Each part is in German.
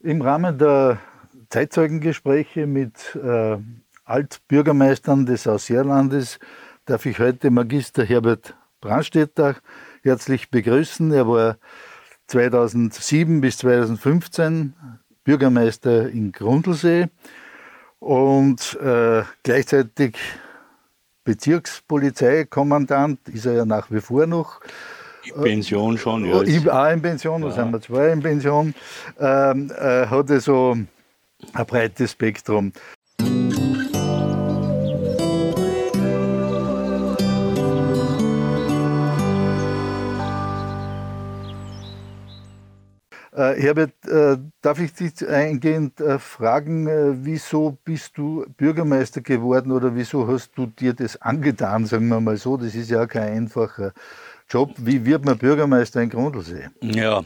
Im Rahmen der Zeitzeugengespräche mit äh, Altbürgermeistern des Ausseerlandes darf ich heute Magister Herbert Brandstätter herzlich begrüßen. Er war 2007 bis 2015 Bürgermeister in Grundlsee und äh, gleichzeitig Bezirkspolizeikommandant ist er ja nach wie vor noch. In Pension schon, ja. Ich, auch in Pension, da sind wir zwei in Pension. Ähm, äh, hat er so ein breites Spektrum. Äh, Herbert, äh, darf ich dich eingehend äh, fragen, wieso bist du Bürgermeister geworden oder wieso hast du dir das angetan, sagen wir mal so? Das ist ja kein einfacher Job. Wie wird man Bürgermeister in Grundlsee? Ja,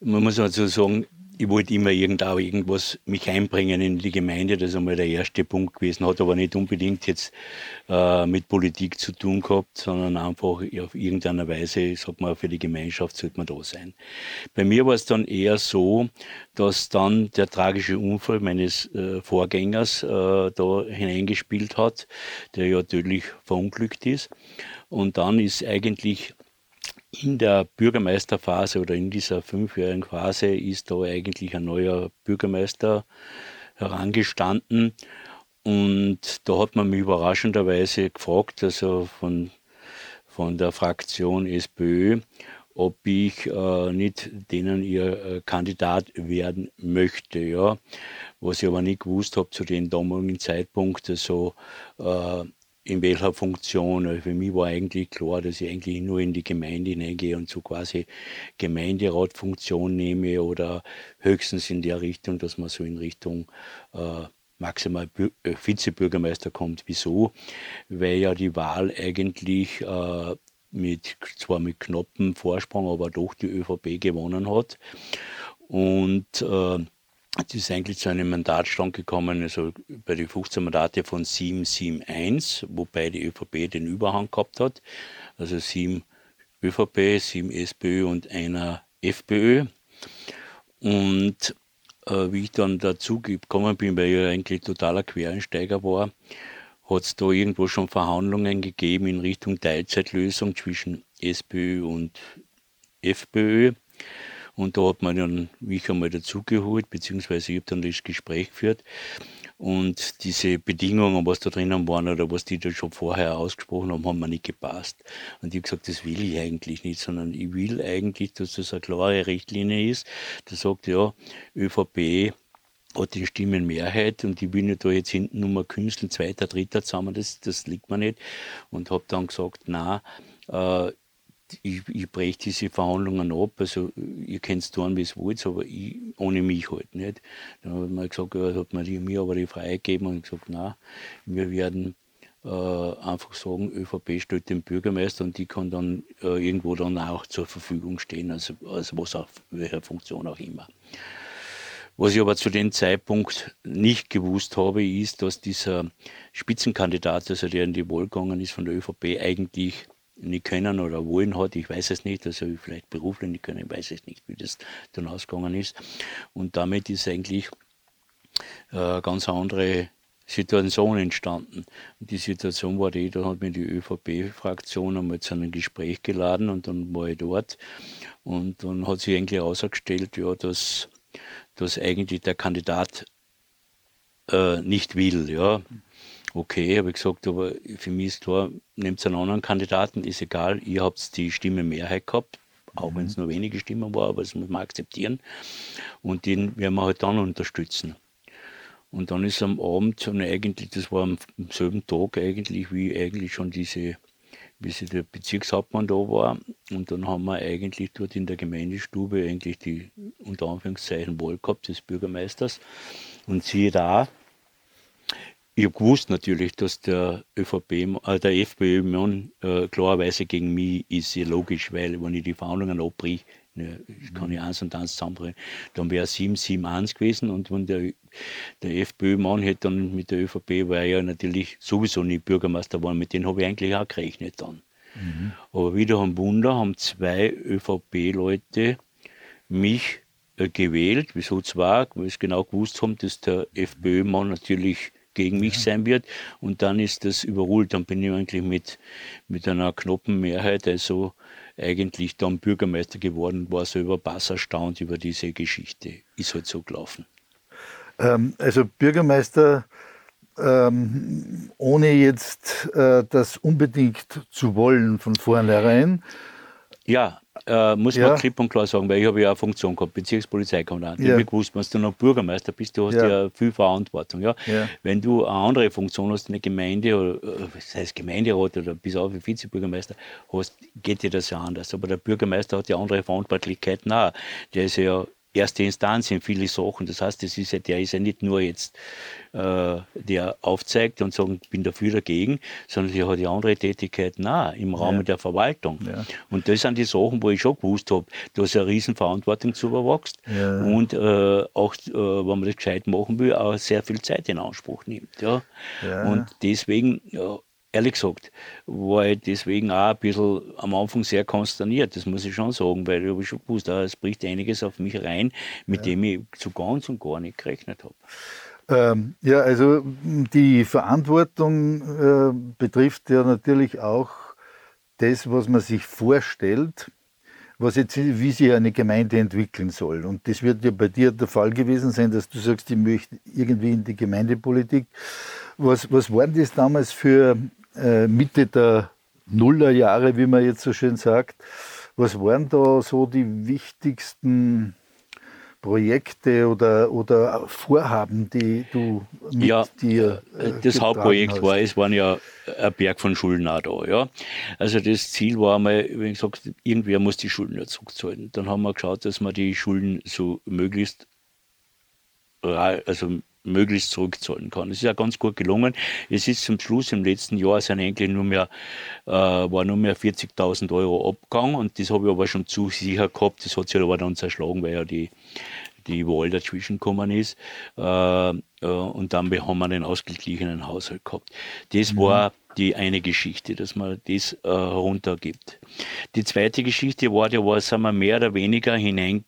man muss also sagen, ich wollte immer irgendwo irgendwas mich einbringen in die Gemeinde. Das ist einmal der erste Punkt gewesen. Hat aber nicht unbedingt jetzt äh, mit Politik zu tun gehabt, sondern einfach auf irgendeiner Weise, sagt man, für die Gemeinschaft sollte man da sein. Bei mir war es dann eher so, dass dann der tragische Unfall meines äh, Vorgängers äh, da hineingespielt hat, der ja tödlich verunglückt ist. Und dann ist eigentlich in der Bürgermeisterphase oder in dieser fünfjährigen Phase ist da eigentlich ein neuer Bürgermeister herangestanden. Und da hat man mich überraschenderweise gefragt, also von, von der Fraktion SPÖ, ob ich äh, nicht denen ihr äh, Kandidat werden möchte. Ja. Was ich aber nicht gewusst habe zu dem damaligen Zeitpunkt, also äh, in welcher Funktion. Also für mich war eigentlich klar, dass ich eigentlich nur in die Gemeinde hineingehe und so quasi Gemeinderatfunktion nehme oder höchstens in der Richtung, dass man so in Richtung äh, maximal äh, Vizebürgermeister kommt. Wieso? Weil ja die Wahl eigentlich äh, mit, zwar mit knappen Vorsprung, aber doch die ÖVP gewonnen hat. Und äh, es ist eigentlich zu einem Mandatstand gekommen, also bei den 15 Mandate von 771, wobei die ÖVP den Überhang gehabt hat. Also 7 ÖVP, 7 SPÖ und einer FPÖ. Und äh, wie ich dann dazu gekommen bin, weil ich eigentlich totaler Quereinsteiger war, hat es da irgendwo schon Verhandlungen gegeben in Richtung Teilzeitlösung zwischen SPÖ und FPÖ. Und da hat man dann mich einmal dazugeholt, beziehungsweise ich habe dann das Gespräch geführt. Und diese Bedingungen, was da drinnen waren oder was die da schon vorher ausgesprochen haben, haben mir nicht gepasst. Und ich habe gesagt, das will ich eigentlich nicht, sondern ich will eigentlich, dass das eine klare Richtlinie ist. Da sagt ja, ÖVP hat die Stimmenmehrheit und ich will nicht da jetzt hinten nur mal Künstler, zweiter, dritter zusammen, das, das liegt mir nicht. Und habe dann gesagt, na, äh, ich, ich breche diese Verhandlungen ab. Also, ihr könnt es tun, wie es wollt, aber ich, ohne mich halt nicht. Dann hat man gesagt, ja, hat man mir aber die Freiheit gegeben und gesagt, nein, wir werden äh, einfach sagen, ÖVP stellt den Bürgermeister und die kann dann äh, irgendwo dann auch zur Verfügung stehen, also, also was auch, welcher Funktion auch immer. Was ich aber zu dem Zeitpunkt nicht gewusst habe, ist, dass dieser Spitzenkandidat, also der in die Wahl gegangen ist von der ÖVP, eigentlich nicht können oder wollen hat, ich weiß es nicht, also vielleicht beruflich nicht können, ich weiß es nicht, wie das dann ausgegangen ist. Und damit ist eigentlich äh, ganz andere Situation entstanden. Und die Situation war die, da hat mir die ÖVP-Fraktion einmal zu einem Gespräch geladen und dann war ich dort. Und dann hat sich eigentlich herausgestellt, ja, dass, dass eigentlich der Kandidat äh, nicht will. Ja okay, habe ich gesagt, aber für mich ist klar, nehmt einen anderen Kandidaten, ist egal, ihr habt die Stimme Mehrheit gehabt, auch wenn es mhm. nur wenige Stimmen war, aber das muss man akzeptieren. Und den werden wir halt dann unterstützen. Und dann ist am Abend schon eigentlich, das war am selben Tag eigentlich, wie eigentlich schon diese, wie sie der Bezirkshauptmann da war. Und dann haben wir eigentlich dort in der Gemeindestube eigentlich die unter Anführungszeichen Wahl gehabt des Bürgermeisters. Und siehe da, ich habe gewusst natürlich, dass der ÖVP, äh, der FPÖ-Mann äh, klarerweise gegen mich ist, ja logisch, weil wenn ich die Verhandlungen abbrich, ne, kann ich eins und eins zusammenbringen, dann wäre es 7-7-1 gewesen und wenn der, der FPÖ-Mann hätte dann mit der ÖVP, war ja natürlich sowieso nicht Bürgermeister geworden, mit denen habe ich eigentlich auch gerechnet dann. Mhm. Aber wieder ein Wunder haben zwei ÖVP-Leute mich äh, gewählt. Wieso zwar, weil sie genau gewusst haben, dass der FPÖ-Mann natürlich gegen mich sein wird. Und dann ist das überholt. Dann bin ich eigentlich mit, mit einer knappen Mehrheit, also eigentlich dann Bürgermeister geworden, war selber bass erstaunt über diese Geschichte. Ist halt so gelaufen. Ähm, also Bürgermeister, ähm, ohne jetzt äh, das unbedingt zu wollen von vornherein. Ja, äh, muss ja. man klipp und klar sagen, weil ich habe ja eine Funktion gehabt, Bezirkspolizeikommandant. Ja. Ich habe gewusst, wenn du noch Bürgermeister bist, du hast ja, ja viel Verantwortung. Ja? ja? Wenn du eine andere Funktion hast in der Gemeinde, oder äh, das heißt Gemeinderat oder bis auf wie Vizebürgermeister hast, geht dir das ja anders. Aber der Bürgermeister hat ja andere Verantwortlichkeiten auch. Der ist ja erste Instanz in viele Sachen. Das heißt, das ist ja, der ist ja nicht nur jetzt, äh, der aufzeigt und sagt, ich bin dafür dagegen, sondern der hat ja andere Tätigkeiten auch im Rahmen ja. der Verwaltung. Ja. Und das sind die Sachen, wo ich schon gewusst habe, du hast eine Riesenverantwortung zu überwachst ja. und äh, auch, äh, wenn man das gescheit machen will, auch sehr viel Zeit in Anspruch nimmt. Ja? Und deswegen ehrlich gesagt, war ich deswegen auch ein bisschen am Anfang sehr konsterniert, das muss ich schon sagen, weil ich habe schon gewusst, ah, es bricht einiges auf mich rein, mit ja. dem ich zu ganz und gar nicht gerechnet habe. Ähm, ja, also die Verantwortung äh, betrifft ja natürlich auch das, was man sich vorstellt, was jetzt, wie sich eine Gemeinde entwickeln soll. Und das wird ja bei dir der Fall gewesen sein, dass du sagst, ich möchte irgendwie in die Gemeindepolitik. Was, was waren das damals für Mitte der Nullerjahre, wie man jetzt so schön sagt. Was waren da so die wichtigsten Projekte oder, oder Vorhaben, die du mit ja, dir äh, äh Das Hauptprojekt hast? war, es waren ja ein Berg von Schulden auch da. Ja. Also das Ziel war einmal, wie gesagt, irgendwer muss die Schulden ja zurückzahlen. Dann haben wir geschaut, dass wir die Schulden so möglichst also möglichst zurückzahlen kann. Das ist ja ganz gut gelungen. Es ist zum Schluss im letzten Jahr sind eigentlich nur mehr, äh, war nur mehr 40.000 Euro abgegangen und das habe ich aber schon zu sicher gehabt. Das hat sich aber dann zerschlagen, weil ja die, die Wahl dazwischen gekommen ist. Äh, äh, und dann haben wir einen ausgeglichenen Haushalt gehabt. Das mhm. war die eine Geschichte, dass man das äh, runtergibt. Die zweite Geschichte war, da war, sind wir mehr oder weniger hinein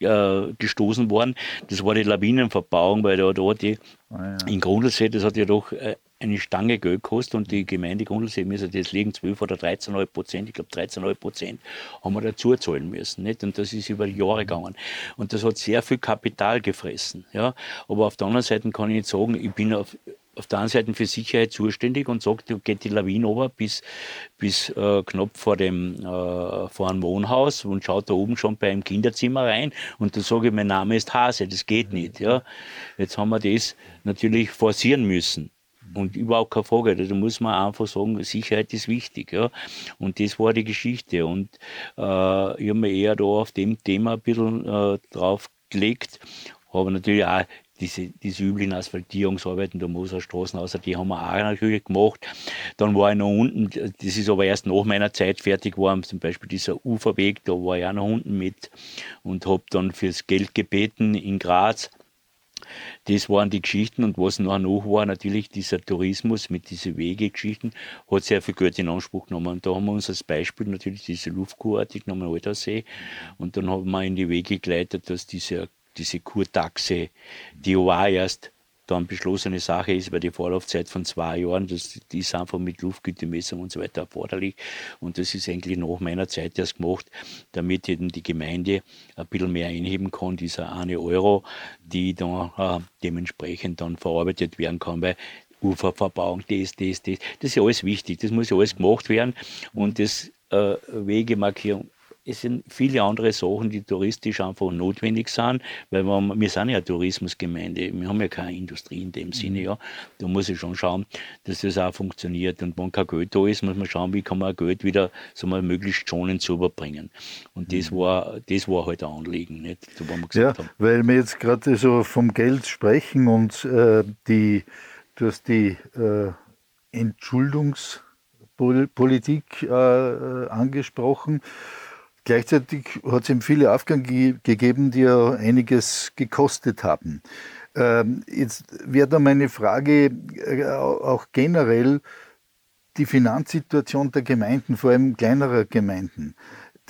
äh, gestoßen worden. Das war die Lawinenverbauung, weil da, da die ah, ja. in Grundlsee, das hat ja doch äh, eine Stange Geld gekostet und die Gemeinde Grundlsee müssen das liegen 12 oder 13,5 Prozent, ich glaube 13,5 Prozent haben wir dazu zahlen müssen. Nicht? Und das ist über Jahre gegangen. Und das hat sehr viel Kapital gefressen. Ja? Aber auf der anderen Seite kann ich nicht sagen, ich bin auf, auf der einen Seite für Sicherheit zuständig und sagt, geht die Lawine runter bis, bis äh, knapp vor dem, äh, vor einem Wohnhaus und schaut da oben schon bei einem Kinderzimmer rein und dann sage ich, mein Name ist Hase, das geht nicht. Ja. Jetzt haben wir das natürlich forcieren müssen. Und überhaupt keine Frage. Da muss man einfach sagen, Sicherheit ist wichtig. Ja. Und das war die Geschichte. Und äh, ich habe mir eher da auf dem Thema ein bisschen äh, drauf gelegt. Habe natürlich auch diese, diese üblichen Asphaltierungsarbeiten der Moserstraßen, außer die haben wir auch natürlich gemacht. Dann war ich noch unten, das ist aber erst nach meiner Zeit fertig geworden, zum Beispiel dieser Uferweg, da war ich auch noch unten mit und habe dann fürs Geld gebeten in Graz. Das waren die Geschichten und was noch noch war, natürlich dieser Tourismus mit diesen Wegegeschichten, hat sehr viel Geld in Anspruch genommen. Und da haben wir uns als Beispiel natürlich diese Luftkurorte genommen, Altersee. Und dann haben wir in die Wege geleitet, dass diese diese Kurtaxe, die auch erst dann beschlossene Sache ist, weil die Vorlaufzeit von zwei Jahren, das, die ist einfach mit Luftgütemessung und so weiter erforderlich. Und das ist eigentlich nach meiner Zeit erst gemacht, damit eben die Gemeinde ein bisschen mehr einheben kann, dieser eine Euro, die dann äh, dementsprechend dann verarbeitet werden kann, weil Uferverbauung, das, das, das, das ist ja alles wichtig, das muss ja alles gemacht werden und das äh, Wegemarkierung es sind viele andere Sachen, die touristisch einfach notwendig sind, weil wir, wir sind ja eine Tourismusgemeinde, wir haben ja keine Industrie in dem Sinne, mhm. ja. Da muss ich schon schauen, dass das auch funktioniert. Und wenn kein Geld da ist, muss man schauen, wie kann man Geld wieder so mal möglichst schonend zu überbringen. Und das mhm. war, das war halt ein Anliegen, nicht? So, ja, haben. weil wir jetzt gerade so vom Geld sprechen und äh, die, du hast die äh, Entschuldungspolitik äh, äh angesprochen. Gleichzeitig hat es ihm viele Aufgaben ge gegeben, die ja einiges gekostet haben. Ähm, jetzt wäre da meine Frage äh, auch generell die Finanzsituation der Gemeinden, vor allem kleinerer Gemeinden.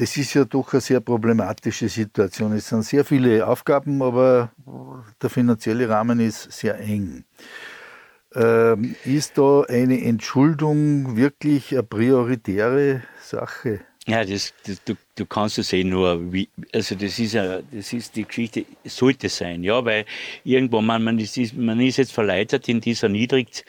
das ist ja doch eine sehr problematische Situation. Es sind sehr viele Aufgaben, aber der finanzielle Rahmen ist sehr eng. Ähm, ist da eine Entschuldung wirklich eine prioritäre Sache? Ja, das, das, du, du kannst es eh nur, wie, also das ist ja, das ist die Geschichte, sollte sein, ja, weil irgendwo man, man ist, man ist jetzt verleitet in dieser niedrig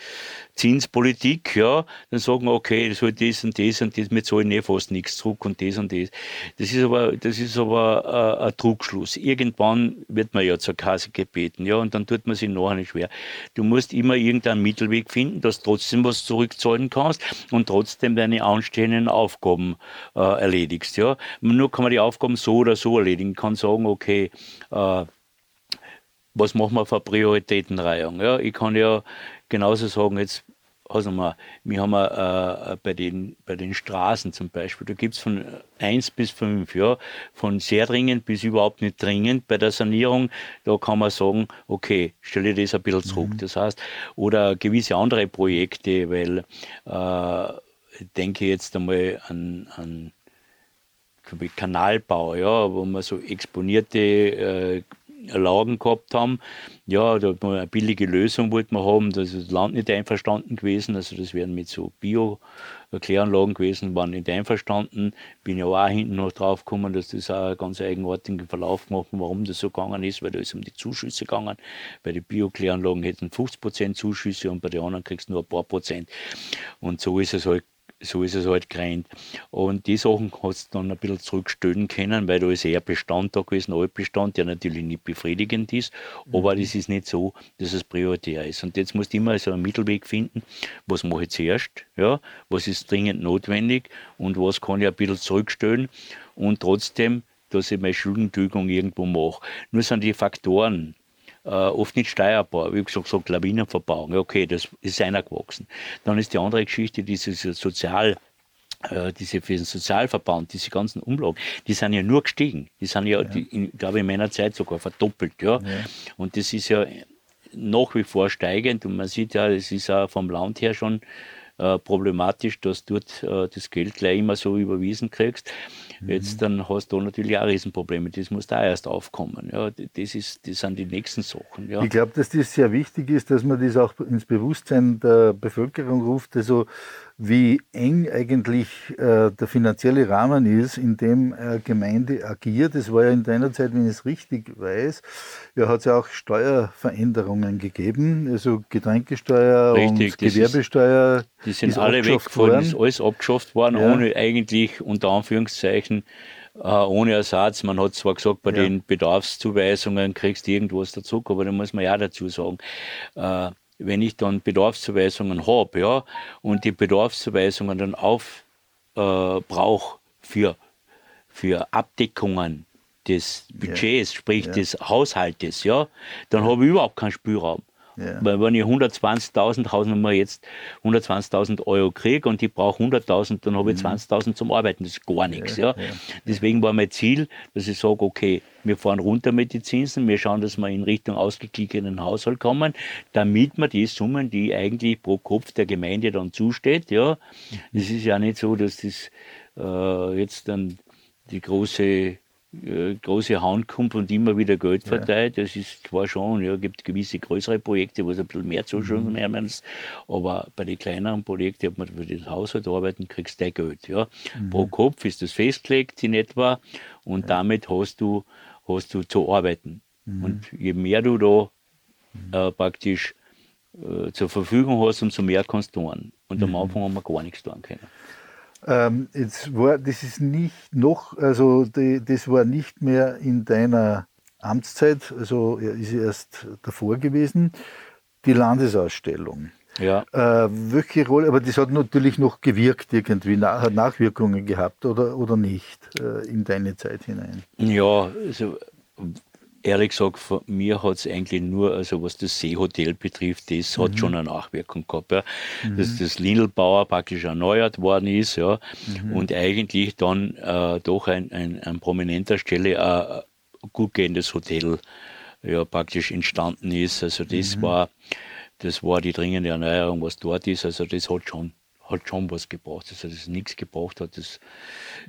Zinspolitik, ja, dann sagen wir, okay, das soll das und das und das, wir zahlen eh fast nichts zurück und das und das. Das ist aber, das ist aber äh, ein Trugschluss. Irgendwann wird man ja zur Kasse gebeten, ja, und dann tut man sich nachher nicht schwer. Du musst immer irgendeinen Mittelweg finden, dass du trotzdem was zurückzahlen kannst und trotzdem deine anstehenden Aufgaben äh, erledigst, ja. Nur kann man die Aufgaben so oder so erledigen. Kann sagen, okay, äh, was machen wir für Prioritätenreihung? Ja, ich kann ja genauso sagen, jetzt also mal, wir haben äh, bei, den, bei den Straßen zum Beispiel, da gibt es von 1 bis 5, ja, von sehr dringend bis überhaupt nicht dringend. Bei der Sanierung, da kann man sagen, okay, stelle das ein bisschen zurück. Mhm. Das heißt, oder gewisse andere Projekte, weil äh, ich denke jetzt einmal an, an Kanalbau, ja, wo man so exponierte äh, Lagen gehabt haben. Ja, da hat man eine billige Lösung wollte man haben. Da ist das Land nicht einverstanden gewesen. Also das wären mit so Bio-Kläranlagen gewesen, waren nicht einverstanden. Bin ja auch hinten noch drauf gekommen, dass das auch einen ganz eigenartigen Verlauf gemacht warum das so gegangen ist, weil da ist um die Zuschüsse gegangen. Bei den Bio-Kläranlagen hätten 50% Zuschüsse und bei den anderen kriegst du nur ein paar Prozent. Und so ist es halt so ist es halt gerannt. Und die Sachen hast du dann ein bisschen zurückstellen können, weil da ist eher Bestand da gewesen, Altbestand, der natürlich nicht befriedigend ist, mhm. aber das ist nicht so, dass es prioritär ist. Und jetzt musst du immer so einen Mittelweg finden, was mache ich zuerst, ja, was ist dringend notwendig und was kann ich ein bisschen zurückstellen und trotzdem, dass ich meine Schuldentilgung irgendwo mache. Nur sind die Faktoren, äh, oft nicht steuerbar. Wie gesagt, so Lawinenverbauung, okay, das ist einer gewachsen. Dann ist die andere Geschichte, diese Sozial- äh, diese für den Sozialverband, diese ganzen Umlagen, die sind ja nur gestiegen. Die sind ja, ja. Die, in, glaube ich, in meiner Zeit sogar verdoppelt. Ja? ja? Und das ist ja nach wie vor steigend und man sieht ja, es ist auch vom Land her schon äh, problematisch, dass du dort äh, das Geld gleich immer so überwiesen kriegst. Jetzt mhm. dann hast du natürlich auch Riesenprobleme. Das muss da erst aufkommen. Ja, das, ist, das sind die nächsten Sachen. Ja. Ich glaube, dass das sehr wichtig ist, dass man das auch ins Bewusstsein der Bevölkerung ruft. Also wie eng eigentlich äh, der finanzielle Rahmen ist, in dem eine Gemeinde agiert. Es war ja in deiner Zeit, wenn ich es richtig weiß, ja, hat es ja auch Steuerveränderungen gegeben, also Getränkesteuer richtig, und Gewerbesteuer. Ist, die sind alle weggefallen, ist alles abgeschafft worden, ja. ohne eigentlich unter Anführungszeichen äh, ohne Ersatz. Man hat zwar gesagt, bei ja. den Bedarfszuweisungen kriegst du irgendwas dazu, aber da muss man ja dazu sagen, äh, wenn ich dann Bedarfszuweisungen habe, ja, und die Bedarfszuweisungen dann aufbrauche äh, für, für Abdeckungen des Budgets, ja. sprich ja. des Haushaltes, ja, dann habe ich überhaupt keinen Spielraum. Ja. Weil wenn ich 120.000, Hausnummer jetzt 120.000 Euro kriege und ich brauche 100.000, dann habe ich mhm. 20.000 zum Arbeiten. Das ist gar nichts. Ja, ja. Deswegen war mein Ziel, dass ich sage, okay, wir fahren runter mit den Zinsen, wir schauen, dass wir in Richtung ausgeglichenen Haushalt kommen, damit wir die Summen, die eigentlich pro Kopf der Gemeinde dann zusteht, ja, es ist ja nicht so, dass das äh, jetzt dann die große äh, große Hand kommt und immer wieder Geld verteilt. Ja. Das ist zwar schon, ja, gibt gewisse größere Projekte, wo es ein bisschen mehr Zuschüsse mhm. aber bei den kleineren Projekten, ob man für das Haushalt arbeiten, kriegst du Geld. Ja. Mhm. Pro Kopf ist das festgelegt in etwa und ja. damit hast du, hast du zu arbeiten. Mhm. Und je mehr du da mhm. äh, praktisch äh, zur Verfügung hast, umso mehr kannst du tun. Und am mhm. Anfang haben wir gar nichts tun können. Ähm, jetzt war, das ist nicht noch, also die, das war nicht mehr in deiner Amtszeit, also ist erst davor gewesen, die Landesausstellung. Ja. Äh, welche Rolle, aber das hat natürlich noch gewirkt irgendwie, hat Nachwirkungen gehabt oder, oder nicht äh, in deine Zeit hinein? Ja, also ehrlich gesagt, von mir hat es eigentlich nur, also was das Seehotel betrifft, das mhm. hat schon eine Nachwirkung gehabt. Ja. Mhm. Dass das Lindelbauer praktisch erneuert worden ist ja, mhm. und eigentlich dann äh, doch ein, ein, an prominenter Stelle ein gut gehendes Hotel ja, praktisch entstanden ist. Also das mhm. war das war die dringende Erneuerung, was dort ist. Also das hat schon hat schon was gebraucht. Also, dass es nichts gebraucht hat, das,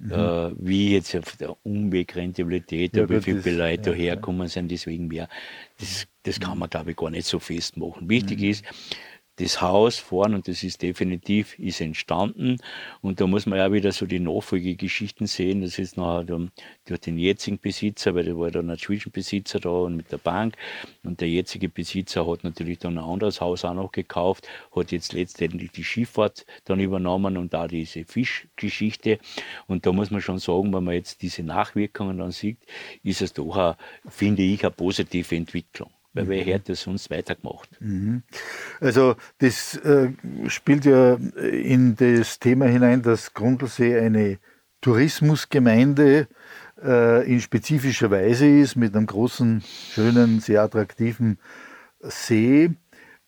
mhm. äh, wie jetzt auf der Umwegrentabilität, ja, wie viele Leute ja, herkommen sind, deswegen mehr, das, das kann man, glaube ich, gar nicht so festmachen. Wichtig mhm. ist, das Haus vorn, und das ist definitiv, ist entstanden. Und da muss man ja wieder so die Nachfolgegeschichten sehen. Das ist nachher durch den jetzigen Besitzer, weil da war dann ein Zwischenbesitzer da und mit der Bank. Und der jetzige Besitzer hat natürlich dann ein anderes Haus auch noch gekauft, hat jetzt letztendlich die Schifffahrt dann übernommen und da diese Fischgeschichte. Und da muss man schon sagen, wenn man jetzt diese Nachwirkungen dann sieht, ist es doch, eine, finde ich, eine positive Entwicklung weil wer hätte es sonst weitergemacht? Mhm. Also das äh, spielt ja in das Thema hinein, dass Grundlsee eine Tourismusgemeinde äh, in spezifischer Weise ist, mit einem großen, schönen, sehr attraktiven See,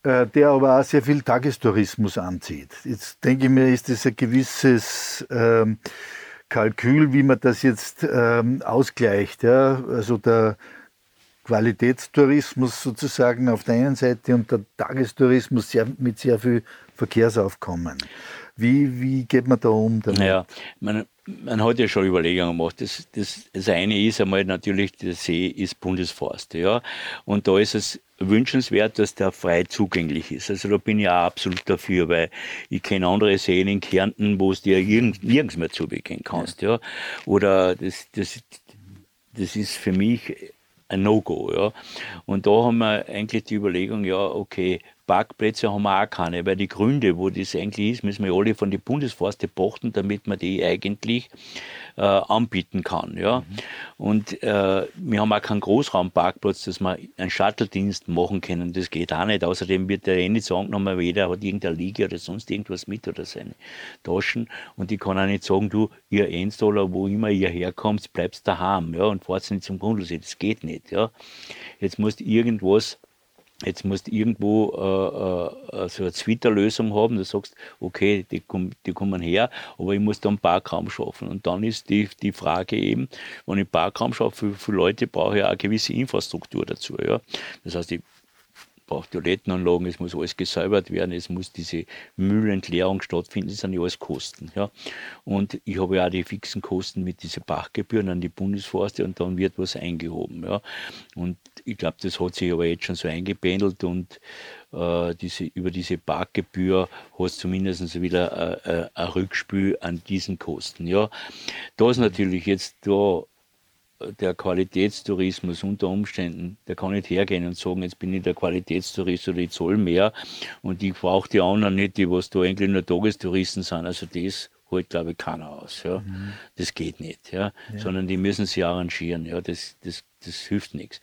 äh, der aber auch sehr viel Tagestourismus anzieht. Jetzt denke ich mir, ist das ein gewisses ähm, Kalkül, wie man das jetzt ähm, ausgleicht. Ja? Also der Qualitätstourismus sozusagen auf der einen Seite und der Tagestourismus sehr, mit sehr viel Verkehrsaufkommen. Wie, wie geht man da um? Damit? Naja, man, man hat ja schon Überlegungen gemacht. Das, das, das eine ist einmal natürlich, der See ist Bundesforst. Ja? Und da ist es wünschenswert, dass der frei zugänglich ist. Also da bin ich auch absolut dafür, weil ich kenne andere Seen in Kärnten, wo es dir nirgends mehr zubegehen kannst. Ja? Oder das, das, das ist für mich ein No-Go. Ja. Und da haben wir eigentlich die Überlegung, ja, okay, Parkplätze haben wir auch keine, weil die Gründe, wo das eigentlich ist, müssen wir alle von den Bundesforste pachten, damit man die eigentlich äh, anbieten kann. Ja? Mhm. Und äh, wir haben auch keinen Großraumparkplatz, dass wir einen Shuttle-Dienst machen können. Das geht auch nicht. Außerdem wird der eh nicht sagen, nochmal, jeder hat irgendeine Liege oder sonst irgendwas mit oder seine Taschen. Und ich kann auch nicht sagen, du, ihr Enstaller, wo immer ihr herkommt, bleibst daheim ja? und fahrt nicht zum Grundlsee. Das geht nicht. Ja? Jetzt musst du irgendwas Jetzt musst du irgendwo äh, äh, so eine Zwitterlösung haben, du sagst, okay, die, komm, die kommen her, aber ich muss da einen Parkraum schaffen. Und dann ist die, die Frage eben, wenn ich Parkraum schaffe, für, für Leute brauche ich auch eine gewisse Infrastruktur dazu. Ja? Das heißt, ich braucht Toilettenanlagen, es muss alles gesäubert werden, es muss diese Müllentleerung stattfinden, das sind ja alles Kosten. Ja. Und ich habe ja auch die fixen Kosten mit diesen Bachgebühren an die Bundesforste und dann wird was eingehoben. Ja. Und ich glaube, das hat sich aber jetzt schon so eingependelt und äh, diese, über diese Parkgebühr hast du zumindest wieder äh, äh, ein Rückspiel an diesen Kosten. Ja. Da ist natürlich jetzt da der Qualitätstourismus unter Umständen, der kann nicht hergehen und sagen, jetzt bin ich der Qualitätstourist oder ich zahle mehr und ich brauche die anderen nicht, die was da eigentlich nur Tagestouristen sind. Also das holt, glaube ich, keiner aus. Ja. Mhm. Das geht nicht. Ja. ja. Sondern die müssen sich arrangieren. Ja. Das, das, das hilft nichts.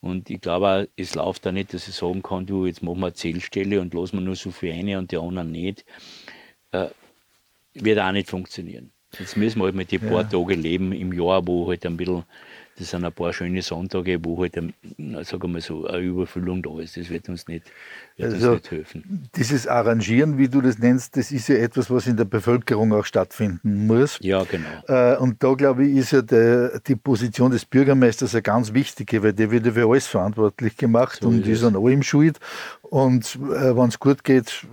Und ich glaube auch, es läuft da nicht, dass ich sagen kann, du, jetzt machen wir eine Zählstelle und lassen wir nur so für eine und die anderen nicht. Äh, wird auch nicht funktionieren. Jetzt müssen wir halt mit den ja. paar Tage leben im Jahr, wo halt ein bisschen, das sind ein paar schöne Sonntage, wo halt, sagen wir mal so, eine Überfüllung da ist. Das wird uns nicht, wird also, uns nicht helfen. Dieses Arrangieren, wie du das nennst, das ist ja etwas, was in der Bevölkerung auch stattfinden muss. Ja, genau. Äh, und da, glaube ich, ist ja der, die Position des Bürgermeisters eine ganz wichtige, weil der wird ja für alles verantwortlich gemacht so und ist an allem schuld. Und äh, wenn es gut geht,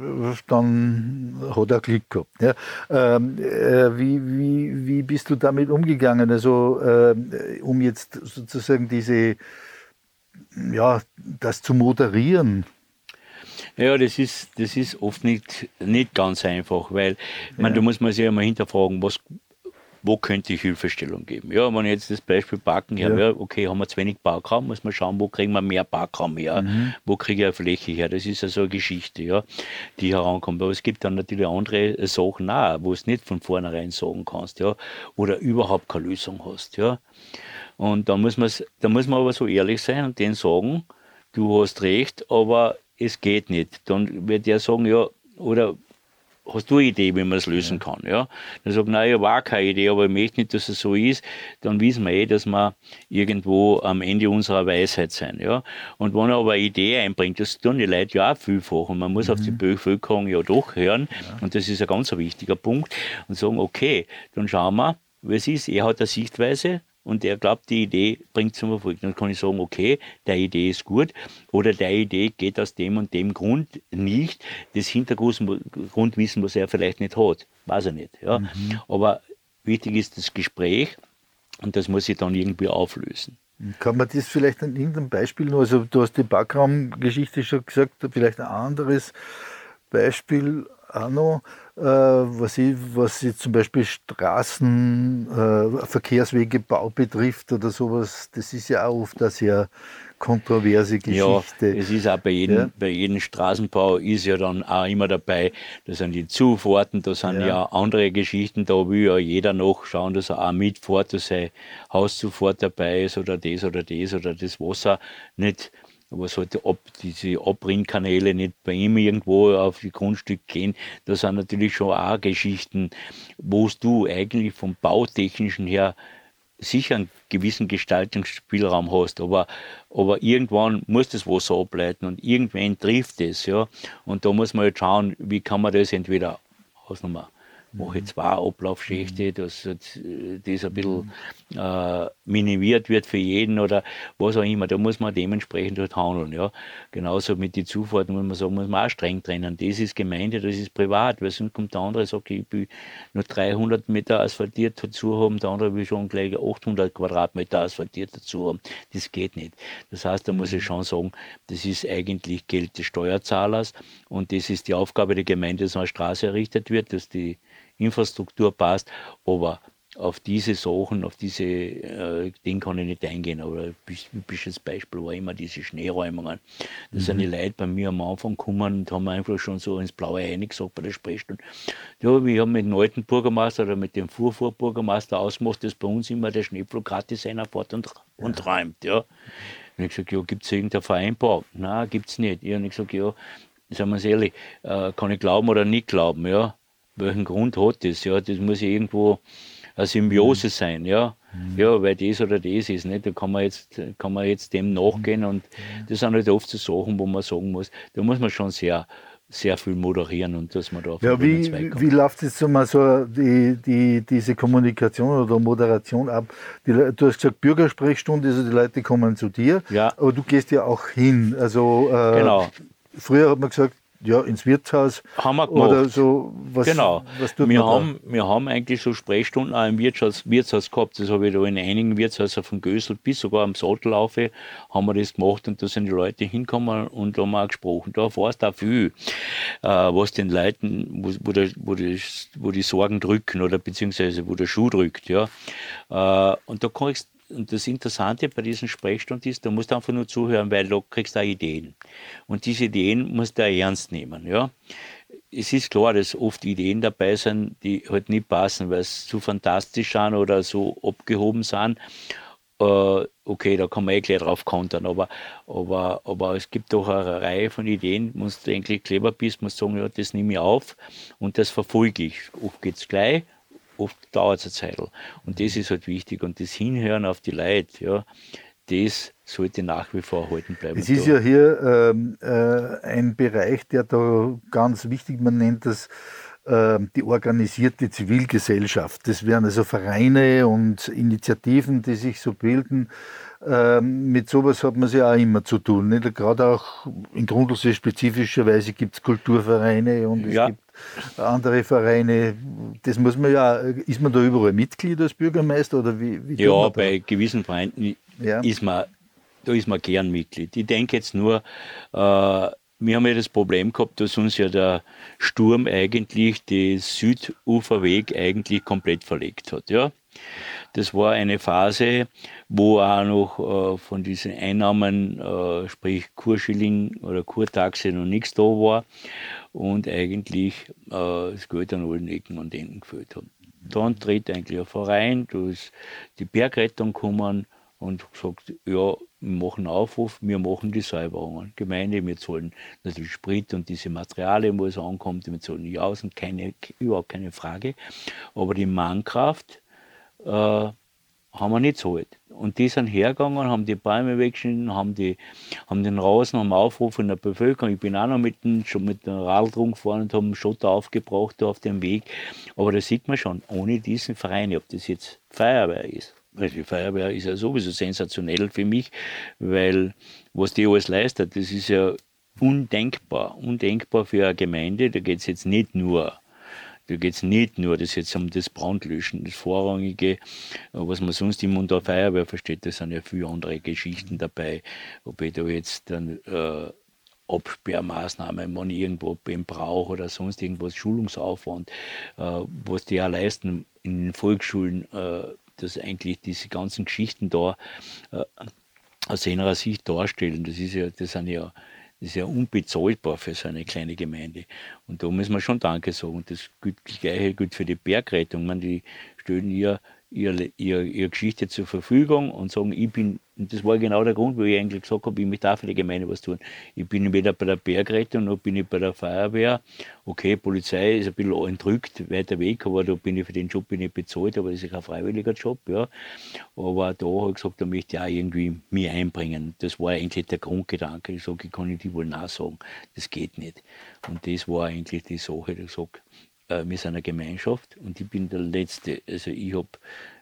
dann hat er Glück gehabt. Ja. Ähm, äh, wie, wie, wie bist du damit umgegangen? Also, äh, um jetzt sozusagen diese, ja, das zu moderieren? Ja, das ist, das ist oft nicht, nicht ganz einfach, weil man, da muss man sich ja mal hinterfragen, was, wo könnte ich Hilfestellung geben? Ja, wenn ich jetzt das Beispiel Parken her, ja. okay, haben wir zu wenig Parkraum, muss man schauen, wo kriegen wir mehr Parkraum her, mhm. wo kriege ich eine Fläche her? Das ist also eine Geschichte, ja, die herankommt. Aber es gibt dann natürlich andere Sachen auch, wo du es nicht von vornherein sagen kannst, ja, oder überhaupt keine Lösung hast, ja. Und da muss man, da muss man aber so ehrlich sein und denen sagen, du hast recht, aber es geht nicht. Dann wird der sagen, ja, oder hast du eine Idee, wie man es lösen kann? Ja? Dann sagt, nein, ich war keine Idee, aber ich möchte nicht, dass es so ist. Dann wissen wir eh, dass wir irgendwo am Ende unserer Weisheit sind. Ja? Und wenn er aber eine Idee einbringt, das tun die Leute ja auch vielfach. Und man muss mhm. auf die mhm. Bevölkerung ja doch hören. Ja. Und das ist ein ganz wichtiger Punkt. Und sagen, okay, dann schauen wir, wie es ist. Er hat eine Sichtweise und der glaubt, die Idee bringt zum Erfolg. Dann kann ich sagen, okay, der Idee ist gut oder der Idee geht aus dem und dem Grund nicht. Das Hintergrundwissen, was er vielleicht nicht hat, weiß er nicht. Ja. Mhm. Aber wichtig ist das Gespräch und das muss sich dann irgendwie auflösen. Kann man das vielleicht an irgendeinem Beispiel noch, also du hast die Backraumgeschichte schon gesagt, vielleicht ein anderes Beispiel auch noch, äh, was, ich, was ich zum Beispiel Straßen, äh, Verkehrswegebau betrifft oder sowas, das ist ja auch oft eine sehr kontroverse Geschichte. Ja, es ist auch bei jedem, ja. bei jedem Straßenbau ist ja dann auch immer dabei, da sind die Zufahrten, da sind ja, ja andere Geschichten, da will ja jeder noch schauen, dass er auch mitfährt, dass sein Hauszufahrt dabei ist oder das oder das oder das Wasser nicht aber sollte ab, diese Abrinnkanäle nicht bei ihm irgendwo auf die Grundstück gehen, das sind natürlich schon auch Geschichten, wo du eigentlich vom Bautechnischen her sicher einen gewissen Gestaltungsspielraum hast, aber, aber irgendwann muss das Wasser ableiten und irgendwann trifft es, ja. Und da muss man jetzt halt schauen, wie kann man das entweder ausnehmen mache zwei Ablaufschächte, mhm. dass das ein bisschen äh, minimiert wird für jeden oder was auch immer. Da muss man dementsprechend halt handeln. Ja. Genauso mit den Zufahrten muss man sagen, muss man auch streng trennen. Das ist Gemeinde, das ist privat, weil sonst kommt der andere und sagt, ich will nur 300 Meter asphaltiert dazu haben, der andere will schon gleich 800 Quadratmeter asphaltiert dazu haben. Das geht nicht. Das heißt, da muss ich mhm. schon sagen, das ist eigentlich Geld des Steuerzahlers und das ist die Aufgabe der Gemeinde, dass eine Straße errichtet wird, dass die Infrastruktur passt, aber auf diese Sachen, auf diese äh, Dinge kann ich nicht eingehen. Aber ein typisches Beispiel war immer diese Schneeräumungen. Da mhm. sind die Leute bei mir am Anfang gekommen und haben einfach schon so ins Blaue eingesagt bei der Sprechstunde. Ja, wir haben mit dem alten Bürgermeister oder mit dem Vorvorbürgermeister ausgemacht, dass bei uns immer der Schneepflug gratis einer fährt und, und räumt. Ja. Und ich gesagt, ja, gibt es irgendeine Vereinbarung? Nein, gibt es nicht. Ich habe gesagt, ja, sagen wir es ehrlich, äh, kann ich glauben oder nicht glauben, ja welchen Grund hat das? Ja, das muss ja irgendwo eine Symbiose mhm. sein, ja. Mhm. Ja, weil das oder das ist, nicht? Da kann man jetzt, kann man jetzt dem nachgehen und das sind halt oft so Sachen, wo man sagen muss, da muss man schon sehr, sehr viel moderieren und dass man da auf ja, wie, wie läuft jetzt so mal so die, die, diese Kommunikation oder Moderation ab? Die, du hast gesagt, Bürgersprechstunde, also die Leute kommen zu dir, ja. aber du gehst ja auch hin. Also äh, genau. früher hat man gesagt, ja, ins Wirtshaus haben wir gemacht. oder so. Was, genau. Was wir, haben, da? wir haben eigentlich so Sprechstunden auch im Wirtshaus, Wirtshaus gehabt. Das habe ich da in einigen Wirtshäusern von Gösel bis sogar am Satellaufe haben wir das gemacht und da sind die Leute hingekommen und da haben wir auch gesprochen. Da erfährst du auch viel, äh, was den Leuten, wo, wo, der, wo, die, wo die Sorgen drücken oder beziehungsweise wo der Schuh drückt. Ja. Äh, und da kannst und das Interessante bei diesen Sprechstunden ist, du musst einfach nur zuhören, weil du kriegst da Ideen. Und diese Ideen musst du ernst nehmen. Ja? Es ist klar, dass oft Ideen dabei sind, die halt nicht passen, weil sie zu fantastisch sind oder so abgehoben sind. Äh, okay, da kann man eh gleich drauf kontern, aber, aber, aber es gibt doch eine Reihe von Ideen, musst du eigentlich clever bist, musst sagen, ja, das nehme ich auf und das verfolge ich. Oft geht es gleich, oft dauert es eine Zeit. Und das ist halt wichtig. Und das Hinhören auf die Leute, ja, das sollte nach wie vor erhalten bleiben. Es ist ja hier ähm, äh, ein Bereich, der da ganz wichtig, man nennt das äh, die organisierte Zivilgesellschaft. Das wären also Vereine und Initiativen, die sich so bilden. Ähm, mit sowas hat man ja auch immer zu tun. Nicht? Gerade auch in Grundlsee spezifischerweise gibt es Kulturvereine und es ja. gibt andere Vereine. Das muss man ja, ist man da überall Mitglied als Bürgermeister oder wie? wie ja, bei gewissen Vereinen ja. ist man, da ist man gern Mitglied. Ich denke jetzt nur, äh, wir haben ja das Problem gehabt, dass uns ja der Sturm eigentlich den Süduferweg eigentlich komplett verlegt hat. Ja? Das war eine Phase, wo auch noch äh, von diesen Einnahmen, äh, sprich Kurschilling oder Kurtaxe, noch nichts da war und eigentlich äh, das Geld an allen Ecken und Enden gefällt hat. Dann tritt eigentlich ein Verein, da ist die Bergrettung gekommen und gesagt, ja, wir machen Aufruf, wir machen die Säuberungen. Gemeinde, wir zahlen natürlich Sprit und diese Materialien, wo es ankommt, wir zahlen aus und keine, überhaupt keine Frage. Aber die Mannkraft äh, haben wir nicht zahlt. Und die sind hergegangen, haben die Bäume weggeschnitten, haben, die, haben den Rasen, haben Aufruf in der Bevölkerung. Ich bin auch noch mit dem, schon mit dem Radl rumgefahren und haben Schotter aufgebracht auf dem Weg. Aber da sieht man schon, ohne diesen Verein, ob das jetzt Feuerwehr ist, die Feuerwehr ist ja sowieso sensationell für mich, weil was die alles leistet, das ist ja undenkbar. Undenkbar für eine Gemeinde. Da geht es jetzt nicht nur da geht es nicht nur das jetzt um das Brandlöschen, das Vorrangige, was man sonst immer unter Feuerwehr versteht, da sind ja viele andere Geschichten dabei. Ob ich da jetzt dann äh, Absperrmaßnahmen, ich irgendwo wen brauche oder sonst irgendwas, Schulungsaufwand, äh, was die ja leisten in den Volksschulen, äh, dass eigentlich diese ganzen Geschichten da äh, aus ihrer Sicht darstellen. Das ist ja, das sind ja ist ja unbezahlbar für so eine kleine Gemeinde. Und da muss man schon Danke sagen. Und das gilt, gleiche gilt für die Bergrettung. Man, die stellen ihr ihre, ihre, ihre Geschichte zur Verfügung und sagen, ich bin, und das war genau der Grund, wo ich eigentlich gesagt habe, ich möchte auch für die Gemeinde was tun. Ich bin weder bei der Bergrettung noch bin ich bei der Feuerwehr. Okay, Polizei ist ein bisschen entrückt, weiter weg, aber da bin ich für den Job bin ich bezahlt, aber das ist kein freiwilliger Job, ja. Aber da habe ich gesagt, da möchte ich auch irgendwie mich einbringen. Das war eigentlich der Grundgedanke. Ich sage, ich kann nicht die wohl nachsagen. Das geht nicht. Und das war eigentlich die Sache, ich gesagt, äh, wir sind eine Gemeinschaft und ich bin der Letzte. Also ich habe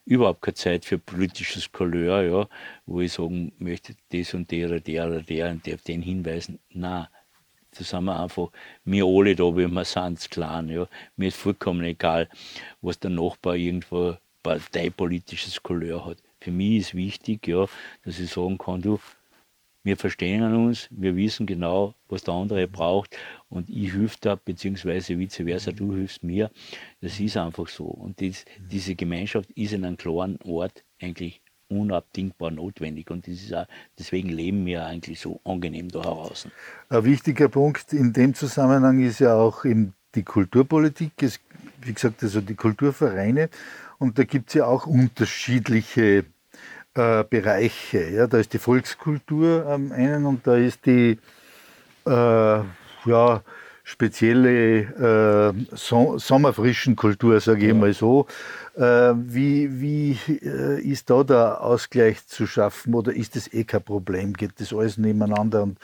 überhaupt keine Zeit für politisches Couleur, ja, wo ich sagen möchte, das und der oder der oder der und der auf den hinweisen. Nein, da sind wir einfach, wir alle da, wie wir sind, klar. Ja. Mir ist vollkommen egal, was der Nachbar irgendwo parteipolitisches Couleur hat. Für mich ist wichtig, ja, dass ich sagen kann, du, wir verstehen uns, wir wissen genau, was der andere braucht und ich hilf da, beziehungsweise vice versa, du hilfst mir. Das ist einfach so. Und das, diese Gemeinschaft ist in einem klaren Ort eigentlich unabdingbar notwendig und das ist auch, deswegen leben wir eigentlich so angenehm da draußen. Ein wichtiger Punkt in dem Zusammenhang ist ja auch eben die Kulturpolitik. Es, wie gesagt, also die Kulturvereine und da gibt es ja auch unterschiedliche äh, Bereiche. Ja? Da ist die Volkskultur am einen und da ist die äh, ja, spezielle äh, so sommerfrischen Kultur, sage ich mal so. Äh, wie wie äh, ist da der Ausgleich zu schaffen oder ist das eh kein Problem? Geht das alles nebeneinander? Und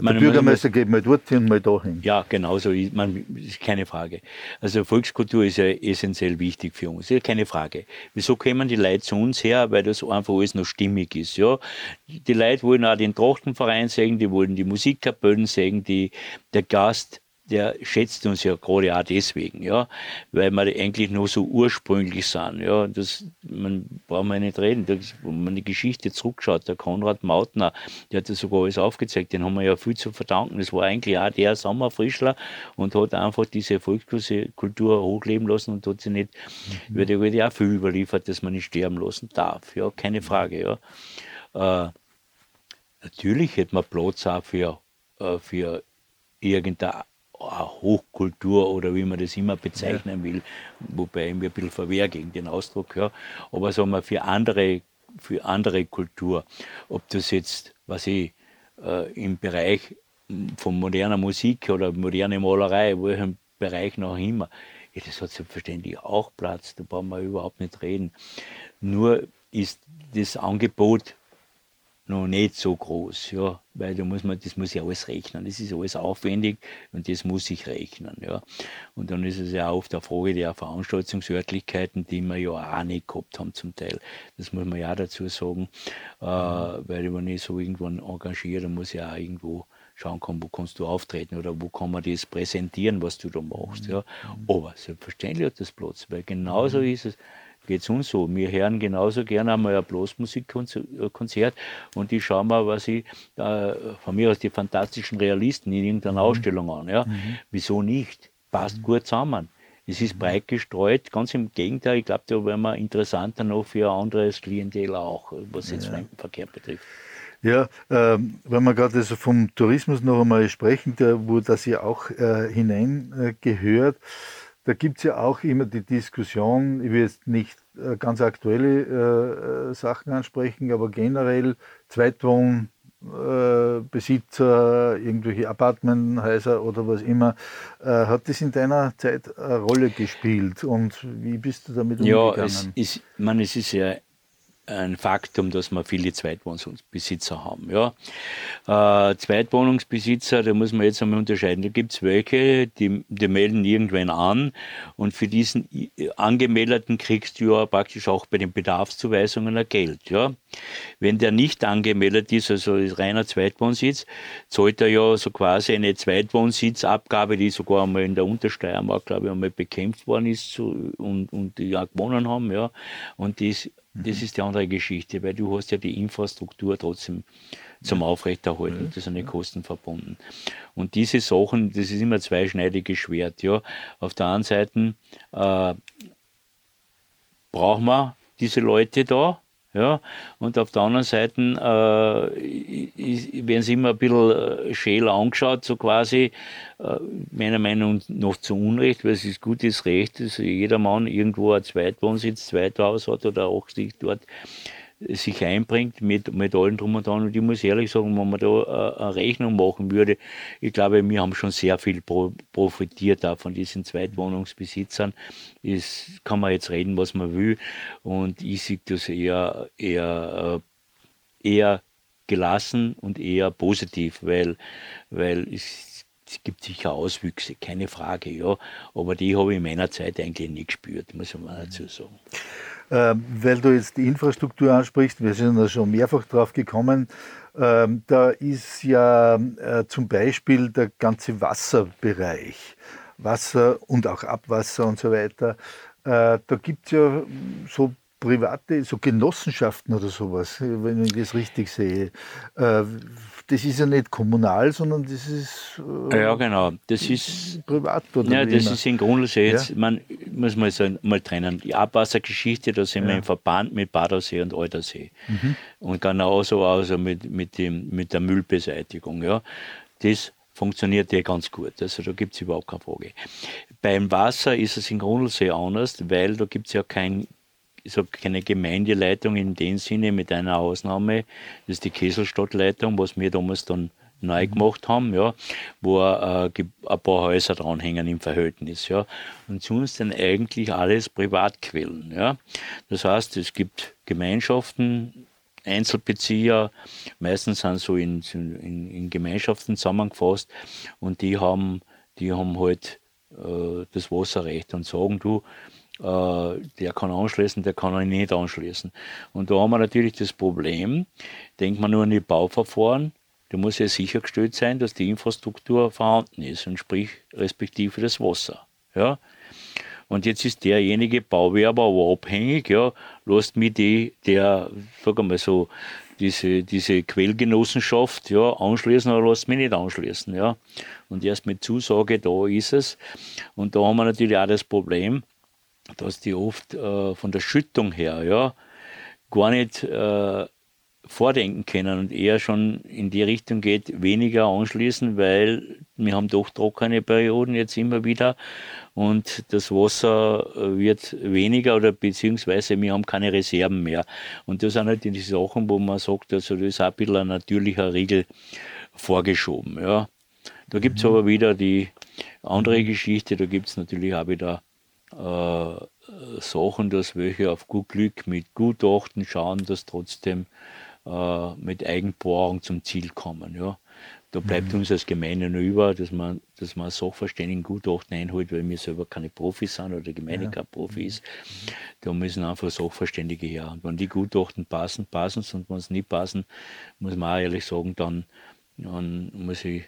der Bürgermeister geht mal dorthin und mal dahin. Ja, genau so. ist keine Frage. Also Volkskultur ist ja essentiell wichtig für uns. Ja, keine Frage. Wieso kommen die Leute zu uns her? Weil das einfach alles noch stimmig ist. Ja? Die Leute wollen auch den Trachtenverein sehen, die wollen die Musikkapellen sehen, die, der Gast der schätzt uns ja gerade auch deswegen, ja, weil wir eigentlich nur so ursprünglich sind, ja, das, man braucht man nicht reden, das, wenn man die Geschichte zurückschaut, der Konrad Mautner, der hat das sogar alles aufgezeigt, den haben wir ja viel zu verdanken, das war eigentlich auch der Sommerfrischler und hat einfach diese Volkskultur hochleben lassen und hat sie nicht, mhm. wird ja auch viel überliefert, dass man nicht sterben lassen darf, ja, keine Frage, ja. Äh, natürlich hätte man Platz auch für, äh, für irgendeine Hochkultur oder wie man das immer bezeichnen will, wobei ich mir ein bisschen verwehr gegen den Ausdruck, ja. aber sagen wir für andere, für andere Kultur, ob das jetzt, was ich, äh, im Bereich von moderner Musik oder moderner Malerei, welchem Bereich noch immer, ja, das hat selbstverständlich auch Platz, da brauchen wir überhaupt nicht reden. Nur ist das Angebot noch nicht so groß, ja, weil da muss man, das muss ja alles rechnen, das ist alles aufwendig und das muss ich rechnen, ja. Und dann ist es ja auch oft eine Frage der Veranstaltungsörtlichkeiten, die wir ja auch nicht gehabt haben zum Teil. Das muss man ja dazu sagen, äh, weil wenn ich so irgendwann engagiere, dann muss ich auch irgendwo schauen kann, wo kannst du auftreten oder wo kann man das präsentieren, was du da machst, ja. Aber selbstverständlich hat das Platz, weil genauso ist es, geht es uns so. Wir hören genauso gerne einmal ein Blasmusikkonzert und ich schaue mal, was ich äh, von mir aus die fantastischen Realisten in irgendeiner mhm. Ausstellung an. Ja? Mhm. Wieso nicht? Passt mhm. gut zusammen. Es ist breit gestreut, ganz im Gegenteil, ich glaube, da wären wir interessanter noch für ein anderes Klientel auch, was jetzt ja. Fremdenverkehr betrifft. Ja, ähm, wenn wir gerade also vom Tourismus noch einmal sprechen, der, wo das ja auch äh, hineingehört, äh, da gibt es ja auch immer die Diskussion, ich will jetzt nicht äh, ganz aktuelle äh, Sachen ansprechen, aber generell Zweitwohnbesitzer, äh, irgendwelche Apartmenthäuser oder was immer. Äh, hat das in deiner Zeit eine Rolle gespielt und wie bist du damit umgegangen? Ja, es ist, man, es ist ja ein Faktum, dass wir viele Zweitwohnungsbesitzer haben. Ja. Äh, Zweitwohnungsbesitzer, da muss man jetzt einmal unterscheiden. Da gibt es welche, die, die melden irgendwann an und für diesen Angemeldeten kriegst du ja praktisch auch bei den Bedarfszuweisungen ein Geld. Ja. Wenn der nicht angemeldet ist, also ist reiner Zweitwohnsitz, zahlt er ja so quasi eine Zweitwohnsitzabgabe, die sogar einmal in der Untersteiermark, glaube ich, einmal bekämpft worden ist und, und die auch gewonnen haben. Ja. Und das das ist die andere Geschichte, weil du hast ja die Infrastruktur trotzdem zum Aufrechterhalten. Das sind die Kosten verbunden. Und diese Sachen, das ist immer zweischneidiges Schwert. Ja. Auf der einen Seite äh, brauchen wir diese Leute da, ja, und auf der anderen Seite äh, werden sie immer ein bisschen äh, schäler angeschaut, so quasi, äh, meiner Meinung nach zu Unrecht, weil es ist gutes Recht, dass jeder Mann irgendwo ein Zweitwohnsitz, Zweithaus hat oder auch sich dort sich einbringt mit, mit allen drum und dran. Und ich muss ehrlich sagen, wenn man da äh, eine Rechnung machen würde, ich glaube, wir haben schon sehr viel profitiert auch von diesen Zweitwohnungsbesitzern. Es kann man jetzt reden, was man will. Und ich sehe das eher, eher, äh, eher gelassen und eher positiv, weil, weil es, es gibt sicher Auswüchse, keine Frage, ja. Aber die habe ich in meiner Zeit eigentlich nicht gespürt, muss man dazu sagen. Ähm, weil du jetzt die Infrastruktur ansprichst, wir sind da schon mehrfach drauf gekommen, ähm, da ist ja äh, zum Beispiel der ganze Wasserbereich, Wasser und auch Abwasser und so weiter. Äh, da gibt es ja so private, so Genossenschaften oder sowas, wenn ich das richtig sehe. Äh, das ist ja nicht kommunal, sondern das ist. Äh, ja, genau. Das ist. Privat oder Ja, das immer. ist im Grunde so jetzt, ja? man muss mal, so, mal trennen. Die Abwassergeschichte, da sind ja. wir im Verband mit Badersee und Altersee. Mhm. Und genauso also mit, mit, dem, mit der Müllbeseitigung. Ja. Das funktioniert ja ganz gut. Also da gibt es überhaupt keine Frage. Beim Wasser ist es im Grunde sehr anders, weil da gibt es ja kein ich habe keine Gemeindeleitung in dem Sinne, mit einer Ausnahme. Das ist die Kesselstadtleitung, was wir damals dann neu mhm. gemacht haben, ja, wo äh, ein paar Häuser dranhängen im Verhältnis. Ja. Und sonst dann eigentlich alles Privatquellen. Ja. Das heißt, es gibt Gemeinschaften, Einzelbezieher, meistens sind so in, in, in Gemeinschaften zusammengefasst und die haben, die haben halt äh, das Wasserrecht und sagen, du, der kann anschließen, der kann nicht anschließen. Und da haben wir natürlich das Problem, denkt man nur an die Bauverfahren, da muss ja sichergestellt sein, dass die Infrastruktur vorhanden ist und sprich respektive das Wasser. Ja? Und jetzt ist derjenige Bauwerber aber abhängig, ja, lasst mich die, der, sag mal so, diese, diese Quellgenossenschaft ja, anschließen oder lasst mich nicht anschließen. Ja. Und erst mit Zusage, da ist es. Und da haben wir natürlich auch das Problem, dass die oft äh, von der Schüttung her ja, gar nicht äh, vordenken können und eher schon in die Richtung geht, weniger anschließen, weil wir haben doch trockene Perioden jetzt immer wieder und das Wasser äh, wird weniger oder beziehungsweise wir haben keine Reserven mehr. Und das sind halt die Sachen, wo man sagt, also das ist auch ein bisschen ein natürlicher Riegel vorgeschoben. Ja. Da gibt es mhm. aber wieder die andere Geschichte, da gibt es natürlich auch wieder Sachen, dass welche auf gut Glück mit Gutachten schauen, dass trotzdem äh, mit Eigenbohrung zum Ziel kommen. Ja. Da bleibt mhm. uns als Gemeinde nur über, dass man, dass man Sachverständigengutachten einholt, weil wir selber keine Profis sind oder die Gemeinde ja. kein Profi ist. Mhm. Da müssen einfach Sachverständige her. Und wenn die Gutachten passen, passen es. Und wenn es nicht passen, muss man auch ehrlich sagen, dann, dann muss, ich,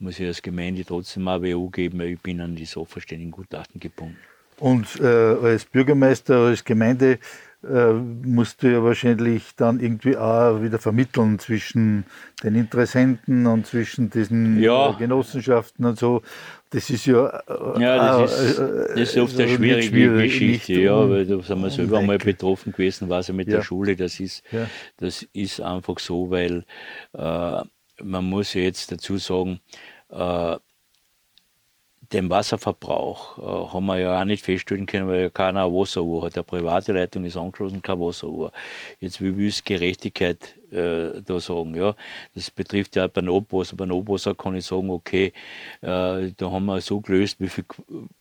muss ich als Gemeinde trotzdem mal WU geben, weil ich bin an die Sachverständigengutachten gebunden. Und äh, als Bürgermeister, als Gemeinde äh, musst du ja wahrscheinlich dann irgendwie auch wieder vermitteln zwischen den Interessenten und zwischen diesen ja. Äh, Genossenschaften und so. Das ist ja. Äh, ja, das ist, äh, das ist oft eine schwierige schwierig, Geschichte, ja, weil da sind wir selber mal betroffen gewesen, war es ja mit ja. der Schule. Das ist, ja. das ist einfach so, weil äh, man muss ja jetzt dazu sagen, äh, den Wasserverbrauch äh, haben wir ja auch nicht feststellen können, weil ja keiner eine Wasseruhr hat. Eine private Leitung ist angeschlossen, keine Wasseruhr. Jetzt, wie will es Gerechtigkeit äh, da sagen. Ja. Das betrifft ja beim Abwasser. Beim Abwasser kann ich sagen, okay, äh, da haben wir so gelöst, wie viel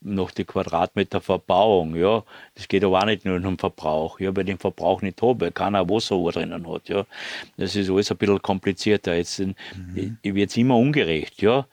nach die Quadratmeter Verbauung. Ja. Das geht aber auch nicht nur um den Verbrauch, ja, weil ich den Verbrauch nicht habe, weil keiner Wasseruhr drinnen hat. Ja. Das ist alles ein bisschen komplizierter. Jetzt mhm. wird es immer ungerecht. Ja.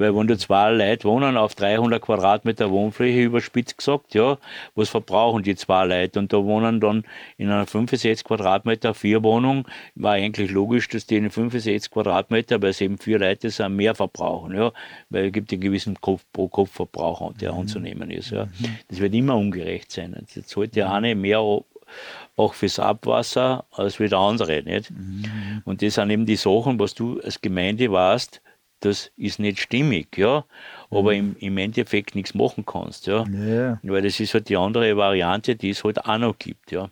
Weil wenn da zwei Leute wohnen auf 300 Quadratmeter Wohnfläche, überspitzt gesagt, ja, was verbrauchen die zwei Leute? Und da wohnen dann in einer 65 Quadratmeter vier Wohnung, war eigentlich logisch, dass die in 65 Quadratmeter, weil es eben vier Leute sind, mehr verbrauchen, ja, weil es gibt einen gewissen Kopf, pro Kopf Verbrauch, der mhm. anzunehmen ist, ja. Mhm. Das wird immer ungerecht sein. Jetzt zahlt der eine mehr auch fürs Abwasser als wie der andere, nicht? Mhm. Und das sind eben die Sachen, was du als Gemeinde weißt, das ist nicht stimmig, ja, aber im, im Endeffekt nichts machen kannst, ja? ja. Weil das ist halt die andere Variante, die es halt auch noch gibt, ja.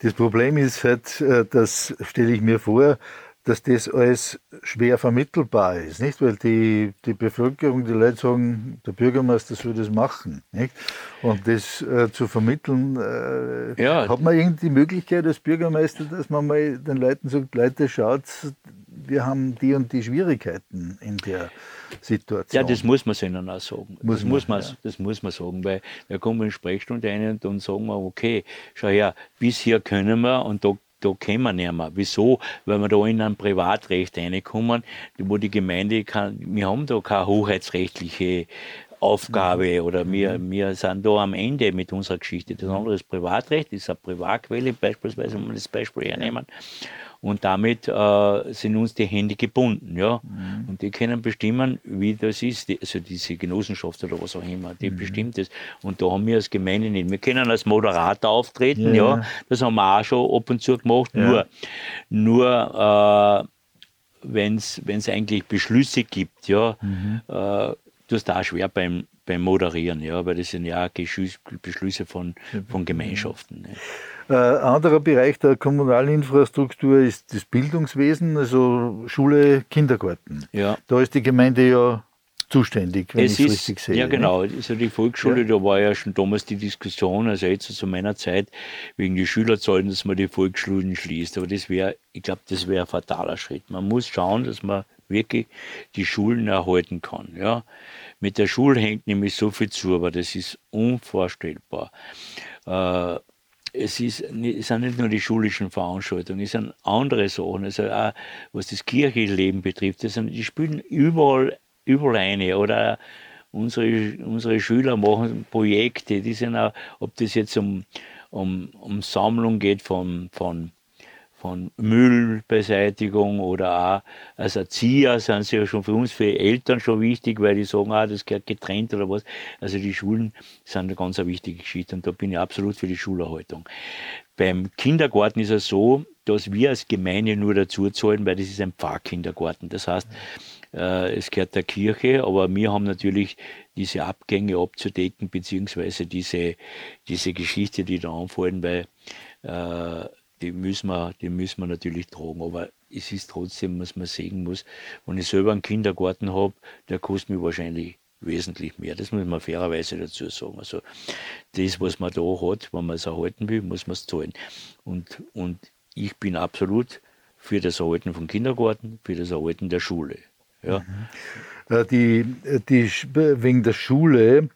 Das Problem ist halt, äh, das stelle ich mir vor, dass das alles schwer vermittelbar ist, nicht? Weil die, die Bevölkerung, die Leute sagen, der Bürgermeister soll das machen, nicht? Und das äh, zu vermitteln, äh, ja. hat man irgendwie die Möglichkeit als Bürgermeister, dass man mal den Leuten sagt, Leute, schaut, wir haben die und die Schwierigkeiten in der Situation. Ja, das muss man ihnen auch sagen. Muss das, man, muss man, ja. das muss man sagen, weil da kommen wir in Sprechstunde rein und dann sagen wir, okay, schau her, bis hier können wir und da da können wir nicht mehr. Wieso? Weil wir da in ein Privatrecht reinkommen, wo die Gemeinde kann, wir haben da keine hoheitsrechtliche Aufgabe mhm. oder wir, mhm. wir sind da am Ende mit unserer Geschichte. Das andere ist Privatrecht, das ist eine Privatquelle, beispielsweise, wenn wir das Beispiel hernehmen. Und damit äh, sind uns die Hände gebunden. Ja? Mhm. Und die können bestimmen, wie das ist. Die, also diese Genossenschaft oder was auch immer, die mhm. bestimmt das. Und da haben wir als Gemeinde nicht. Wir können als Moderator auftreten, ja. ja. Das haben wir auch schon ab und zu gemacht. Ja. Nur, nur äh, wenn es eigentlich Beschlüsse gibt, ja, mhm. äh, das ist auch schwer beim, beim Moderieren, ja, weil das sind ja Beschlüsse von, von Gemeinschaften. Ne. Ein äh, anderer Bereich der kommunalen Infrastruktur ist das Bildungswesen, also Schule, Kindergarten. Ja. Da ist die Gemeinde ja zuständig, wenn ich es richtig sehe. Ja, genau. Also die Volksschule, ja. da war ja schon damals die Diskussion, also jetzt zu meiner Zeit, wegen die Schülerzahlen, dass man die Volksschulen schließt. Aber das wäre, ich glaube, das wäre ein fataler Schritt. Man muss schauen, dass man wirklich die Schulen erhalten kann. Ja. Mit der Schule hängt nämlich so viel zu, aber das ist unvorstellbar. Äh, es, ist, es sind nicht nur die schulischen Veranstaltungen, es sind andere Sachen, also auch was das Kirchenleben betrifft, das sind, die spielen überall, überall eine oder unsere, unsere Schüler machen Projekte, die sind auch, ob das jetzt um, um, um Sammlung geht von, von von Müllbeseitigung oder auch als Erzieher sind sie ja schon für uns, für Eltern schon wichtig, weil die sagen, ah, das gehört getrennt oder was. Also die Schulen sind eine ganz wichtige Geschichte und da bin ich absolut für die Schulerhaltung. Beim Kindergarten ist es so, dass wir als Gemeinde nur dazu zahlen, weil das ist ein Pfarrkindergarten. Das heißt, äh, es gehört der Kirche, aber wir haben natürlich diese Abgänge abzudecken, beziehungsweise diese, diese Geschichte, die da anfallen, weil äh, die müssen wir, die müssen wir natürlich tragen. Aber es ist trotzdem, was man sehen muss, wenn ich selber einen Kindergarten habe, der kostet mir wahrscheinlich wesentlich mehr. Das muss man fairerweise dazu sagen. Also das, was man da hat, wenn man es erhalten will, muss man es zahlen. Und, und ich bin absolut für das Erhalten vom Kindergarten, für das Erhalten der Schule. Ja. Mhm. Äh, die, die, wegen der Schule,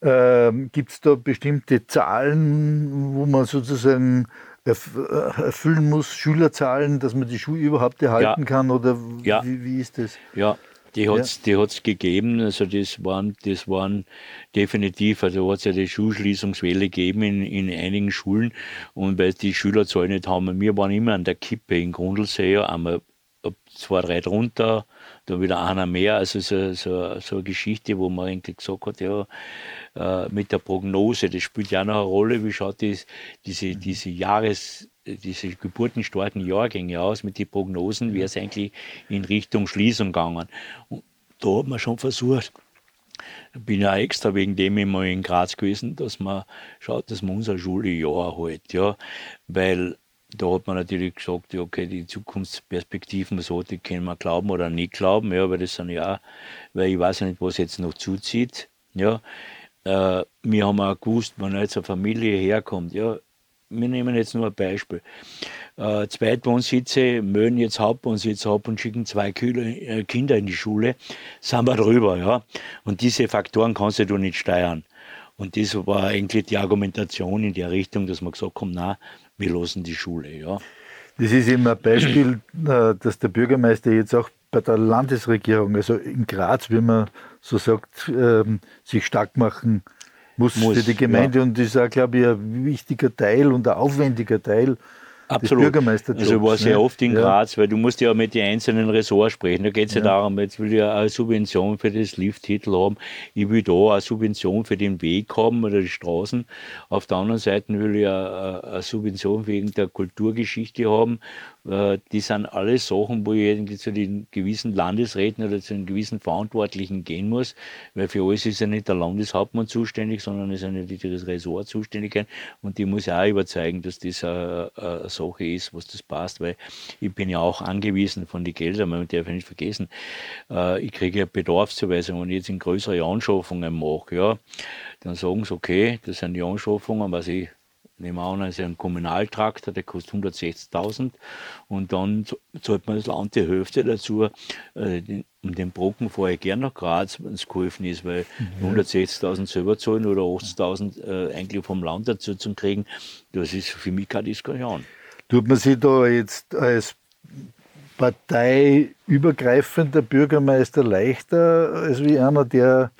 äh, gibt es da bestimmte Zahlen, wo man sozusagen erfüllen muss, Schülerzahlen, dass man die Schule überhaupt erhalten ja. kann? Oder ja. wie, wie, ist das? Ja, die hat es ja. gegeben. Also das waren, das waren definitiv, also hat es ja die Schulschließungswelle gegeben in, in einigen Schulen und weil die Schülerzahlen nicht haben. Wir waren immer an der Kippe in Grundlsee, einmal zwei, drei drunter, dann wieder einer mehr. Also so, so, so eine Geschichte, wo man eigentlich gesagt hat, ja, äh, mit der Prognose, das spielt ja noch eine Rolle, wie schaut das, diese, mhm. diese Jahres, diese geburtenstarken Jahrgänge aus mit den Prognosen, wäre es eigentlich in Richtung Schließung gegangen. Und da hat man schon versucht, ich bin ja extra wegen dem immer in Graz gewesen, dass man schaut, dass man unser Schuljahr halt, ja, weil da hat man natürlich gesagt, ja, okay, die Zukunftsperspektiven, so, die können wir glauben oder nicht glauben, ja, weil das sind ja, weil ich weiß nicht, was jetzt noch zuzieht, ja. Äh, wir haben auch gewusst, wenn jetzt eine Familie herkommt, ja, wir nehmen jetzt nur ein Beispiel. Äh, Zweitwohnsitze mögen jetzt Hauptwohnsitze ab und schicken zwei äh, Kinder in die Schule, sind wir drüber. Ja? Und diese Faktoren kannst du nicht steuern. Und das war eigentlich die Argumentation in der Richtung, dass man gesagt haben, na, wir lassen die Schule. Ja. Das ist eben ein Beispiel, äh, dass der Bürgermeister jetzt auch bei der Landesregierung, also in Graz, wie man so sagt, ähm, sich stark machen muss, muss für die Gemeinde. Ja. Und das ist auch, glaube ich, ein wichtiger Teil und ein aufwendiger Teil Absolut. Bürgermeisterjobs. Also war sehr ne? oft in Graz, weil du musst ja mit den einzelnen Ressorts sprechen. Da geht es ja. ja. darum, jetzt will ich eine Subvention für das Lifttitel haben. Ich will da eine Subvention für den Weg haben oder die Straßen. Auf der anderen Seite will ich eine, eine Subvention wegen der Kulturgeschichte haben. Äh, die sind alles Sachen, wo ich irgendwie zu den gewissen Landesräten oder zu den gewissen Verantwortlichen gehen muss, weil für alles ist ja nicht der Landeshauptmann zuständig, sondern ist ja nicht das Ressort zuständig und die muss ja auch überzeugen, dass das eine, eine Sache ist, was das passt, weil ich bin ja auch angewiesen von den Geldern, man darf ja nicht vergessen, äh, ich kriege ja Bedarfszuweisungen, wenn ich jetzt in größere Anschaffungen mache, ja, dann sagen sie, okay, das sind die Anschaffungen, was ich Nehmen wir an, also ein Kommunaltraktor, der kostet 160.000 und dann zahlt man das Land die Hälfte dazu. Äh, um den Brocken fahre ich gern nach Graz, wenn es geholfen ist, weil mhm. 160.000 selber zahlen oder 80.000 äh, eigentlich vom Land dazu zu kriegen, das ist für mich keine Diskussion. Tut man sich da jetzt als parteiübergreifender Bürgermeister leichter als wie einer, der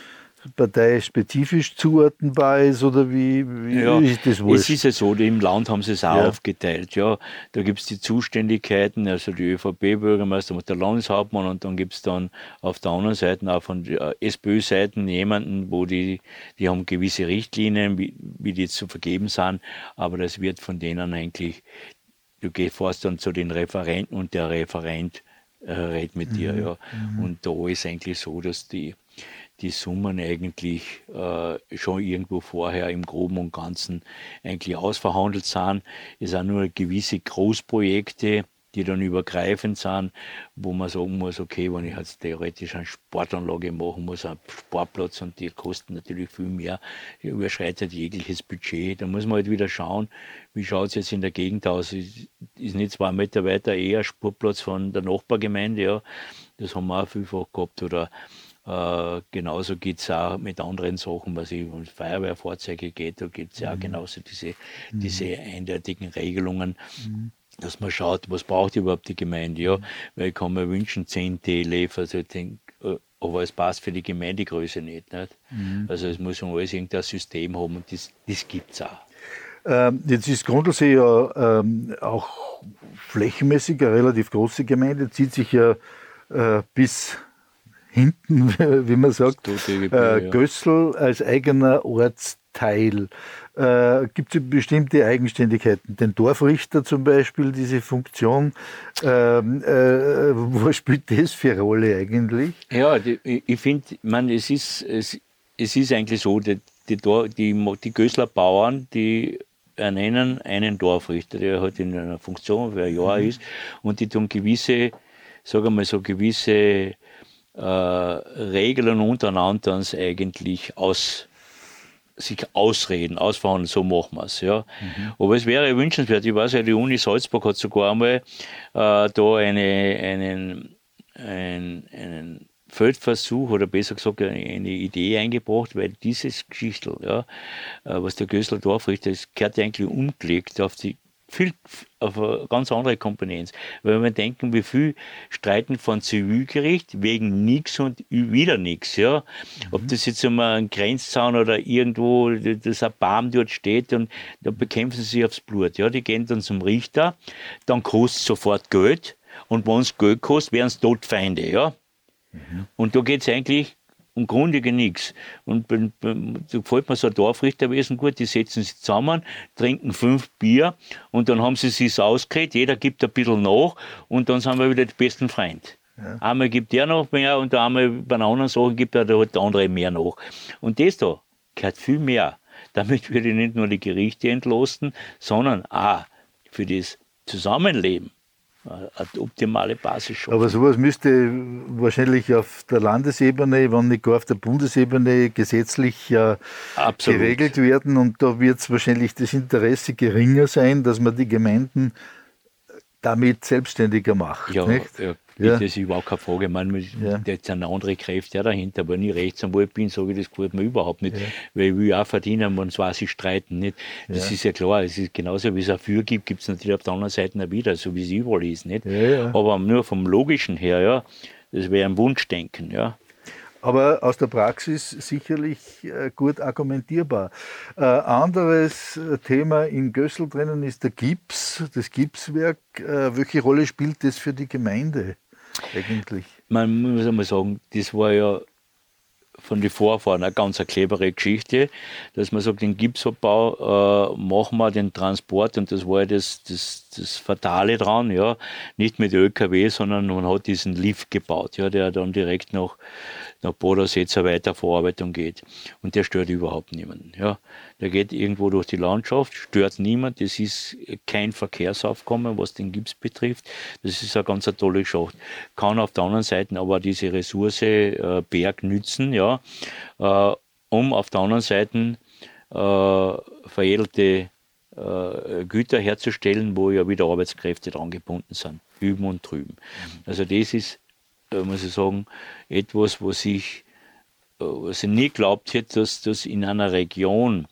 parteispezifisch zuordnenbar ist oder wie, wie ja, ist das wurscht? Es ist ja so, im Land haben sie es auch ja. aufgeteilt. Ja. Da gibt es die Zuständigkeiten, also die ÖVP-Bürgermeister der Landeshauptmann und dann gibt es dann auf der anderen Seite auch von der SPÖ-Seite jemanden, wo die, die haben gewisse Richtlinien, wie, wie die zu vergeben sind, aber das wird von denen eigentlich, du gehst fast dann zu den Referenten und der Referent äh, redet mit mhm. dir. Ja. Mhm. Und da ist eigentlich so, dass die die Summen eigentlich äh, schon irgendwo vorher im Groben und Ganzen eigentlich ausverhandelt sind. Es sind nur gewisse Großprojekte, die dann übergreifend sind, wo man sagen muss, okay, wenn ich jetzt theoretisch eine Sportanlage machen muss, einen Sportplatz und die kosten natürlich viel mehr, überschreitet jegliches Budget. Da muss man halt wieder schauen, wie schaut es jetzt in der Gegend aus. Ist, ist nicht zwei Meter weiter eher Sportplatz von der Nachbargemeinde, ja. Das haben wir auch vielfach gehabt. Oder äh, genauso geht es auch mit anderen Sachen, was ich um Feuerwehrfahrzeuge geht, da gibt es ja auch mhm. genauso diese, mhm. diese eindeutigen Regelungen. Mhm. Dass man schaut, was braucht überhaupt die Gemeinde, ja, mhm. weil ich kann mir wünschen, 10 TLF, also denke, äh, aber es passt für die Gemeindegröße nicht. nicht? Mhm. Also es muss alles irgendein System haben und das, das gibt es auch. Ähm, jetzt ist Grundlsee ja ähm, auch flächenmäßig eine relativ große Gemeinde, zieht sich ja äh, bis hinten, wie man sagt, äh, Gössel als eigener Ortsteil. Äh, Gibt es bestimmte Eigenständigkeiten? Den Dorfrichter zum Beispiel, diese Funktion, ähm, äh, wo spielt das für eine Rolle eigentlich? Ja, die, ich finde, es ist, es, es ist eigentlich so, die, die, die, die Gößler Bauern, die ernennen einen Dorfrichter, der halt in einer Funktion für ein Jahr mhm. ist und die tun gewisse, sagen wir mal so, gewisse äh, Regeln untereinander uns eigentlich aus, sich ausreden, ausverhandeln, so machen wir es. Ja. Mhm. Aber es wäre wünschenswert, ich weiß ja, die Uni Salzburg hat sogar einmal äh, da eine, einen, einen, einen Feldversuch oder besser gesagt eine Idee eingebracht, weil dieses Geschichtel, ja, äh, was der Gößler Dorfrichter ist, gehört eigentlich umgelegt auf die viel auf eine ganz andere Komponenz. Wenn wir denken, wie viel streiten von Zivilgericht wegen nichts und wieder nichts, ja. Mhm. Ob das jetzt einmal ein Grenzzaun oder irgendwo, dass ein Baum dort steht und da bekämpfen sie sich aufs Blut, ja. Die gehen dann zum Richter, dann kostet sofort Geld und wenn es Geld kostet, werden es Todfeinde, ja. Mhm. Und da geht es eigentlich im Grunde nichts. Und da gefällt mir so ein Dorfrichterwesen gut, die setzen sich zusammen, trinken fünf Bier und dann haben sie sich ausgeredet, jeder gibt ein bisschen nach und dann sind wir wieder die besten Freunde. Ja. Einmal gibt der noch mehr und einmal bei einer anderen Sache gibt der, der andere mehr nach. Und das da gehört viel mehr. Damit würde ich nicht nur die Gerichte entlasten, sondern auch für das Zusammenleben eine optimale Basis schaffen. Aber sowas müsste wahrscheinlich auf der Landesebene, wenn nicht gar auf der Bundesebene, gesetzlich ja geregelt werden. Und da wird es wahrscheinlich das Interesse geringer sein, dass man die Gemeinden damit selbstständiger macht. Ja, nicht? ja ja. Das ist überhaupt keine Frage. Ich meine, ja. sind andere Kräfte dahinter. Aber wenn ich Rechtsanwalt bin, sage ich, das gefällt mir überhaupt nicht. Ja. Weil ich will auch verdienen, wenn zwei sich streiten. Nicht? Das ja. ist ja klar. Es ist genauso, wie es auch für gibt, gibt es natürlich auf der anderen Seite auch wieder, so wie es überall ist. Nicht? Aber nur vom Logischen her, ja, das wäre ein Wunschdenken. Ja aber aus der Praxis sicherlich äh, gut argumentierbar. Äh, anderes äh, Thema in Gössel drinnen ist der Gips, das Gipswerk. welche Rolle spielt das für die Gemeinde eigentlich? Man muss einmal sagen, das war ja von den Vorfahren eine ganz eine clevere Geschichte, dass man sagt, den Gipsabbau äh, machen wir den Transport und das war ja das, das, das Fatale dran, ja, nicht mit ÖKW, sondern man hat diesen Lift gebaut, ja, der dann direkt nach nach Bodensee zur Weiterverarbeitung geht. Und der stört überhaupt niemanden. Ja. Der geht irgendwo durch die Landschaft, stört niemand. Das ist kein Verkehrsaufkommen, was den Gips betrifft. Das ist eine ganz tolle Schacht. Kann auf der anderen Seite aber diese Ressource äh, Berg nützen, ja, äh, um auf der anderen Seite äh, veredelte äh, Güter herzustellen, wo ja wieder Arbeitskräfte dran gebunden sind, üben und drüben. Also das ist muss ich sagen, etwas, was ich, äh, was ich nie geglaubt hätte, dass das in einer Region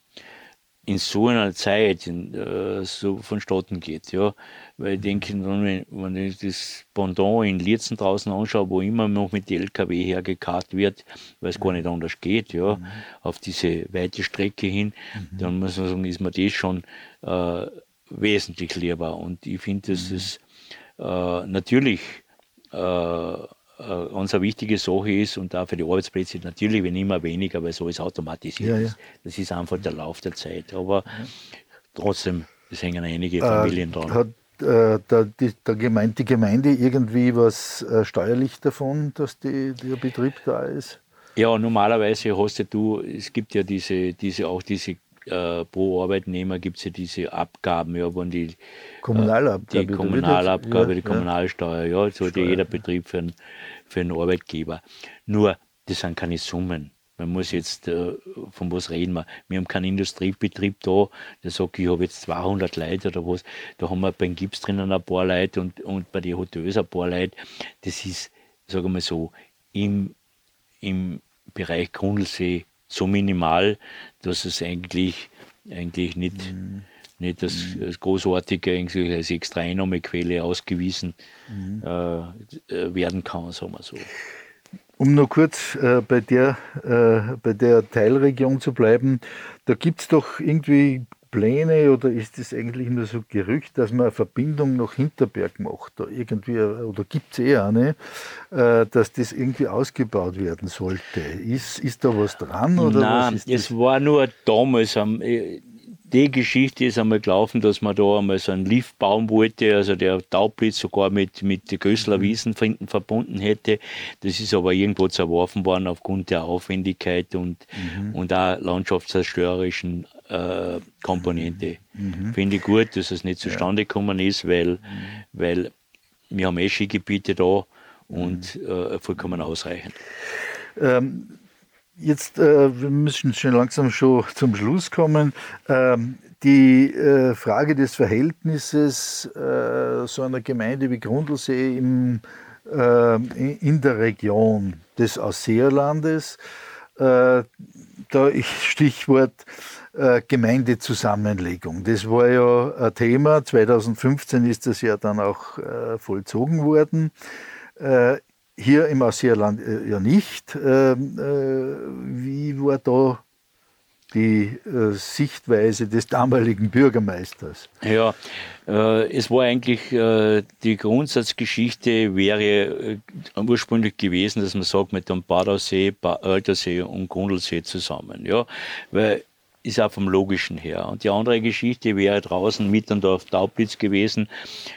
in so einer Zeit in, äh, so vonstatten geht. Ja. Weil ich denke, wenn, wenn ich das Pendant in Lietzen draußen anschaue, wo immer noch mit LKW hergekarrt wird, weil es gar nicht anders geht, ja, mhm. auf diese weite Strecke hin, mhm. dann muss man sagen, ist mir das schon äh, wesentlich lieber. Und ich finde, dass mhm. es äh, natürlich äh, äh, ganz eine wichtige Sache ist und auch für die Arbeitsplätze natürlich, wenn immer weniger, weil so ist automatisiert. Ja, ja. Das ist einfach der Lauf der Zeit. Aber trotzdem, es hängen einige Familien äh, dran. Hat äh, der, die, der Gemeinde, die Gemeinde irgendwie was äh, steuerlich davon, dass die, der Betrieb da ist? Ja, normalerweise hast du, es gibt ja diese, diese auch diese äh, pro Arbeitnehmer gibt es ja diese Abgaben, ja, wenn die Kommunalabgabe, die Kommunalabgabe, ja, die Kommunalsteuer, ja, ja jeder Betrieb für einen, für einen Arbeitgeber. Nur, das sind keine Summen. Man muss jetzt, äh, von was reden wir? Wir haben keinen Industriebetrieb da, der sagt, ich habe jetzt 200 Leute oder was. Da haben wir beim Gips drinnen ein paar Leute und, und bei den Hotels ein paar Leute. Das ist, sagen wir mal so, im, im Bereich Grundlsee so minimal, dass es eigentlich, eigentlich nicht, mhm. nicht das, das Großartige eigentlich als extra Einnahmequelle ausgewiesen mhm. äh, werden kann, sagen wir so. Um noch kurz äh, bei, der, äh, bei der Teilregion zu bleiben, da gibt es doch irgendwie Pläne oder ist es eigentlich nur so Gerücht, dass man eine Verbindung nach Hinterberg macht? Da irgendwie, oder gibt es eh eine, äh, dass das irgendwie ausgebaut werden sollte? Ist, ist da was dran? Oder Nein, was es war nur damals. Äh, die Geschichte ist einmal gelaufen, dass man da einmal so einen Lift bauen wollte, also der Taublitz sogar mit, mit den Gößler mhm. Wiesen verbunden hätte. Das ist aber irgendwo zerworfen worden aufgrund der Aufwendigkeit und, mhm. und auch landschaftszerstörerischen äh, Komponente. Mhm. Finde ich gut, dass es nicht zustande gekommen ist, weil, weil wir haben eh Skigebiete da und mhm. äh, vollkommen ausreichend. Ähm, jetzt, äh, wir müssen schon langsam schon zum Schluss kommen. Ähm, die äh, Frage des Verhältnisses äh, so einer Gemeinde wie Grundlsee im, äh, in der Region des Ausseerlandes, äh, da Stichwort äh, Gemeindezusammenlegung. Das war ja ein Thema. 2015 ist das ja dann auch äh, vollzogen worden. Äh, hier im Ausseerland äh, ja nicht. Ähm, äh, wie war da die äh, Sichtweise des damaligen Bürgermeisters? Ja, äh, es war eigentlich, äh, die Grundsatzgeschichte wäre äh, ursprünglich gewesen, dass man sagt, mit dem Badersee, Altersee und Grundlsee zusammen. Ja, weil ist auch vom Logischen her. Und die andere Geschichte wäre draußen Mitterndorf Taublitz gewesen,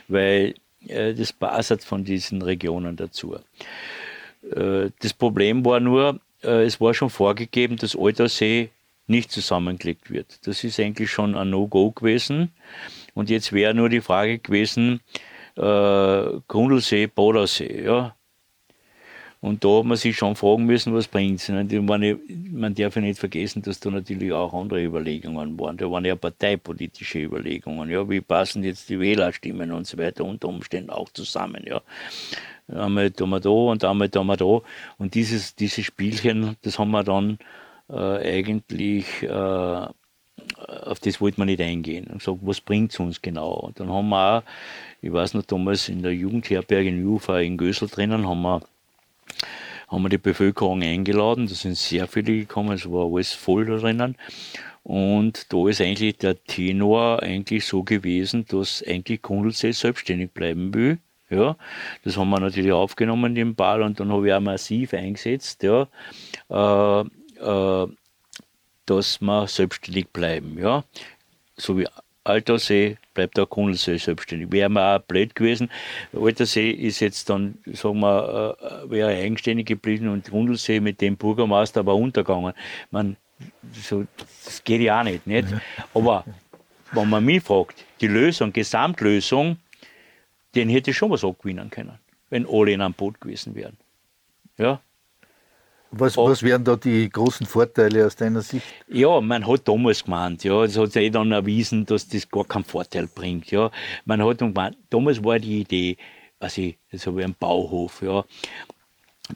weil äh, das passt von diesen Regionen dazu. Äh, das Problem war nur, es war schon vorgegeben, dass Altersee nicht zusammengelegt wird. Das ist eigentlich schon ein No-Go gewesen. Und jetzt wäre nur die Frage gewesen, äh, Grundlsee, Badersee, ja. Und da hat man sich schon fragen müssen, was bringt es. Man darf ja nicht vergessen, dass da natürlich auch andere Überlegungen waren. Da waren ja parteipolitische Überlegungen. Ja, wie passen jetzt die Wählerstimmen und so weiter unter Umständen auch zusammen. Ja. Einmal tun wir da und einmal tun wir da. Und dieses, dieses Spielchen, das haben wir dann äh, eigentlich, äh, auf das wollte man nicht eingehen. Und gesagt, was bringt es uns genau? Und dann haben wir auch, ich weiß noch, damals in der Jugendherberge in Ufa in Gösel drinnen, haben wir haben wir die Bevölkerung eingeladen. Da sind sehr viele gekommen, es war alles voll da drinnen. Und da ist eigentlich der Tenor eigentlich so gewesen, dass eigentlich Kundelsee selbstständig bleiben will. Ja, das haben wir natürlich aufgenommen, den Ball, und dann habe ich auch massiv eingesetzt, ja, äh, dass wir selbstständig bleiben. Ja. So wie Altersee bleibt der Kundelsee selbstständig. Wäre mir auch blöd gewesen. Altersee ist jetzt dann, sagen wir, äh, wäre eigenständig geblieben und Kundelsee mit dem Bürgermeister aber untergegangen. Man, so, das geht ja auch nicht, nicht? Aber wenn man mich fragt, die Lösung, Gesamtlösung, den hätte ich schon was abgewinnen können, wenn alle in einem Boot gewesen wären. Ja, was, was wären da die großen Vorteile aus deiner Sicht? Ja, man hat damals gemeint, ja, es hat sich eh dann erwiesen, dass das gar keinen Vorteil bringt. Ja. Man hat gemeint, damals war die Idee, also jetzt habe ich einen Bauhof, ja,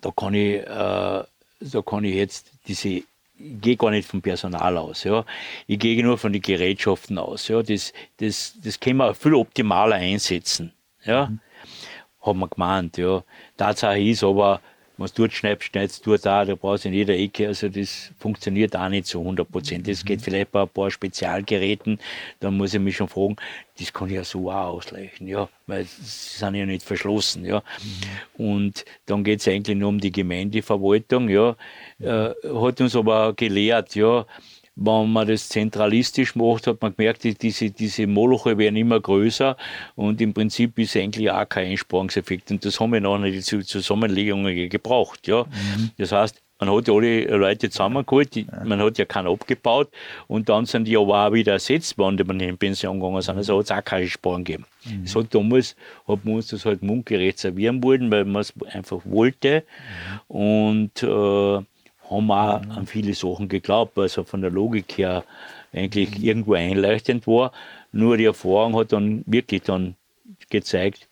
da kann ich, äh, da kann ich jetzt diese ich gehe gar nicht vom Personal aus. Ja. Ich gehe nur von den Gerätschaften aus. Ja. Das, das, das können wir viel optimaler einsetzen. Ja. Mhm. Hat man gemeint. Ja. Tatsache ist aber, wenn du dort schneidest, schneidest du da, da brauchst du in jeder Ecke, also das funktioniert auch nicht so 100 Prozent. Das geht vielleicht bei ein paar Spezialgeräten, da muss ich mich schon fragen, das kann ich ja so auch ausleichen, ja, weil sie sind ja nicht verschlossen, ja. Und dann geht es eigentlich nur um die Gemeindeverwaltung, ja, äh, hat uns aber gelehrt, ja, wenn man das zentralistisch macht, hat man gemerkt, diese, diese Moloche werden immer größer und im Prinzip ist eigentlich auch kein Einsparungseffekt. Und das haben wir nachher die Zusammenlegungen gebraucht. Ja. Mhm. Das heißt, man hat alle Leute zusammengeholt, die, man hat ja keinen abgebaut und dann sind die aber auch wieder ersetzt worden, die man in Pension gegangen sind. Also hat es auch keine Spuren gegeben. Mhm. Das hat damals, hat man uns das halt mundgerecht servieren wollen, weil man es einfach wollte. Mhm. Und äh, haben auch an viele Sachen geglaubt, weil es von der Logik her eigentlich irgendwo einleuchtend war. Nur die Erfahrung hat dann wirklich dann gezeigt,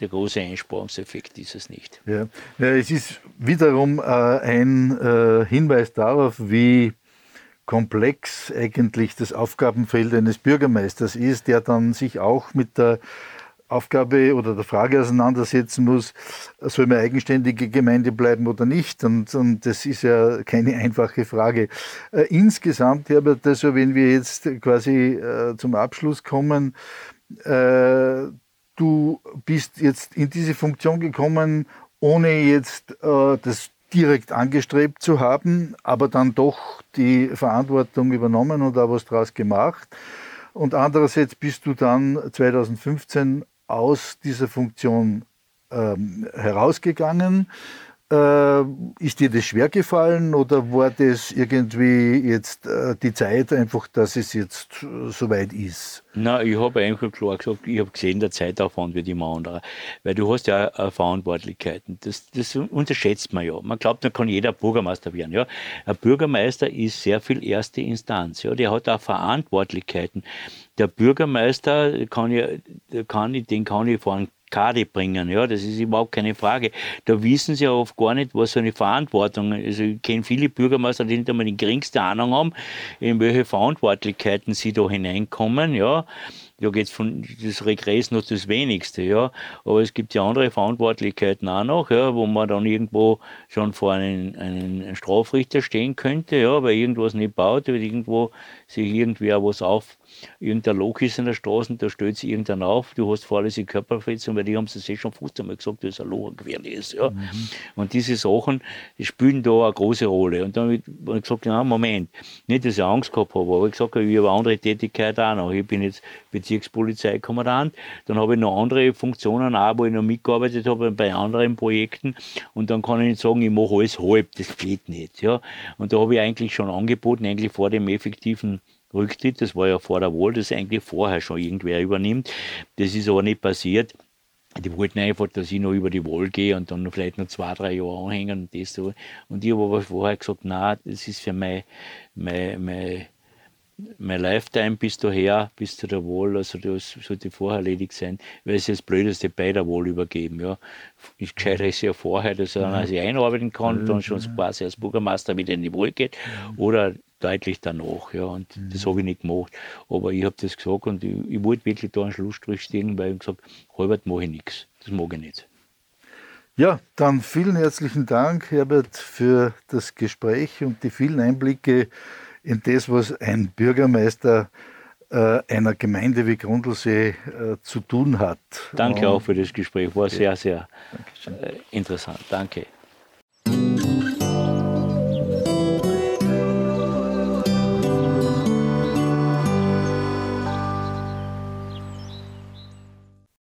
der große Einsparungseffekt ist es nicht. Ja, ja es ist wiederum äh, ein äh, Hinweis darauf, wie komplex eigentlich das Aufgabenfeld eines Bürgermeisters ist, der dann sich auch mit der Aufgabe oder der Frage auseinandersetzen muss, soll man eigenständige Gemeinde bleiben oder nicht? Und, und das ist ja keine einfache Frage. Äh, insgesamt, Herbert, also wenn wir jetzt quasi äh, zum Abschluss kommen, äh, du bist jetzt in diese Funktion gekommen, ohne jetzt äh, das direkt angestrebt zu haben, aber dann doch die Verantwortung übernommen und da was draus gemacht. Und andererseits bist du dann 2015 aus dieser Funktion ähm, herausgegangen. Äh, ist dir das schwer gefallen oder war das irgendwie jetzt äh, die Zeit einfach, dass es jetzt äh, soweit ist? Na, ich habe einfach klar gesagt, ich habe gesehen, der Zeitaufwand wird immer anderer. Weil du hast ja Verantwortlichkeiten. Das, das unterschätzt man ja. Man glaubt, da kann jeder Bürgermeister werden. Ja? Ein Bürgermeister ist sehr viel erste Instanz. Ja? Der hat auch Verantwortlichkeiten. Der Bürgermeister kann ja, kann ich, den kann ich vor einen Kade bringen. Ja, das ist überhaupt keine Frage. Da wissen sie ja oft gar nicht, was so eine Verantwortung ist. Also ich kenne viele Bürgermeister, die nicht einmal die geringste Ahnung haben, in welche Verantwortlichkeiten sie da hineinkommen. Ja, da geht es von das Regress noch das wenigste, ja. Aber es gibt ja andere Verantwortlichkeiten auch noch, ja, wo man dann irgendwo schon vor einen, einen Strafrichter stehen könnte, ja, weil irgendwas nicht baut, weil irgendwo sich irgendwer was auf, irgendein Loch ist in der Straße, da stellt sich irgendeiner auf, du hast fahrlässige Körperverletzung, weil die haben es eh schon 15 Mal gesagt, dass ein Loch gefährlich ist. Ja. Mhm. Und diese Sachen die spielen da eine große Rolle. Und dann habe ich gesagt, ja, Moment, nicht, dass ich Angst gehabt habe, aber ich gesagt, ich habe andere Tätigkeit auch noch. Ich bin jetzt Bezirkspolizeikommandant, dann habe ich noch andere Funktionen auch, wo ich noch mitgearbeitet habe bei anderen Projekten und dann kann ich nicht sagen, ich mache alles halb, das geht nicht. Ja. Und da habe ich eigentlich schon angeboten, eigentlich vor dem effektiven Rücktritt. Das war ja vor der Wahl, das eigentlich vorher schon irgendwer übernimmt. Das ist aber nicht passiert. Die wollten einfach, dass ich noch über die Wahl gehe und dann vielleicht noch zwei, drei Jahre anhängen und das so. Und ich habe aber vorher gesagt, nein, das ist für mein, mein, mein mein Lifetime bis daher, bis zu der Wahl, also das sollte vorher erledigt sein, weil es ist das Blödeste bei der Wahl übergeben. Ja. Ich gescheiter ist ja vorher, dass er mhm. sich einarbeiten kann, mhm. dann schon quasi als Bürgermeister wieder in die Wahl geht mhm. oder deutlich danach. Ja. Und mhm. das habe ich nicht gemacht. Aber ich habe das gesagt und ich, ich wollte wirklich da einen Schlussstrich stehen, weil ich gesagt halbert mache ich nichts. Das mag ich nicht. Ja, dann vielen herzlichen Dank, Herbert, für das Gespräch und die vielen Einblicke in das, was ein Bürgermeister äh, einer Gemeinde wie Grundlsee äh, zu tun hat. Danke Und auch für das Gespräch, war sehr, sehr. Äh, interessant. Danke.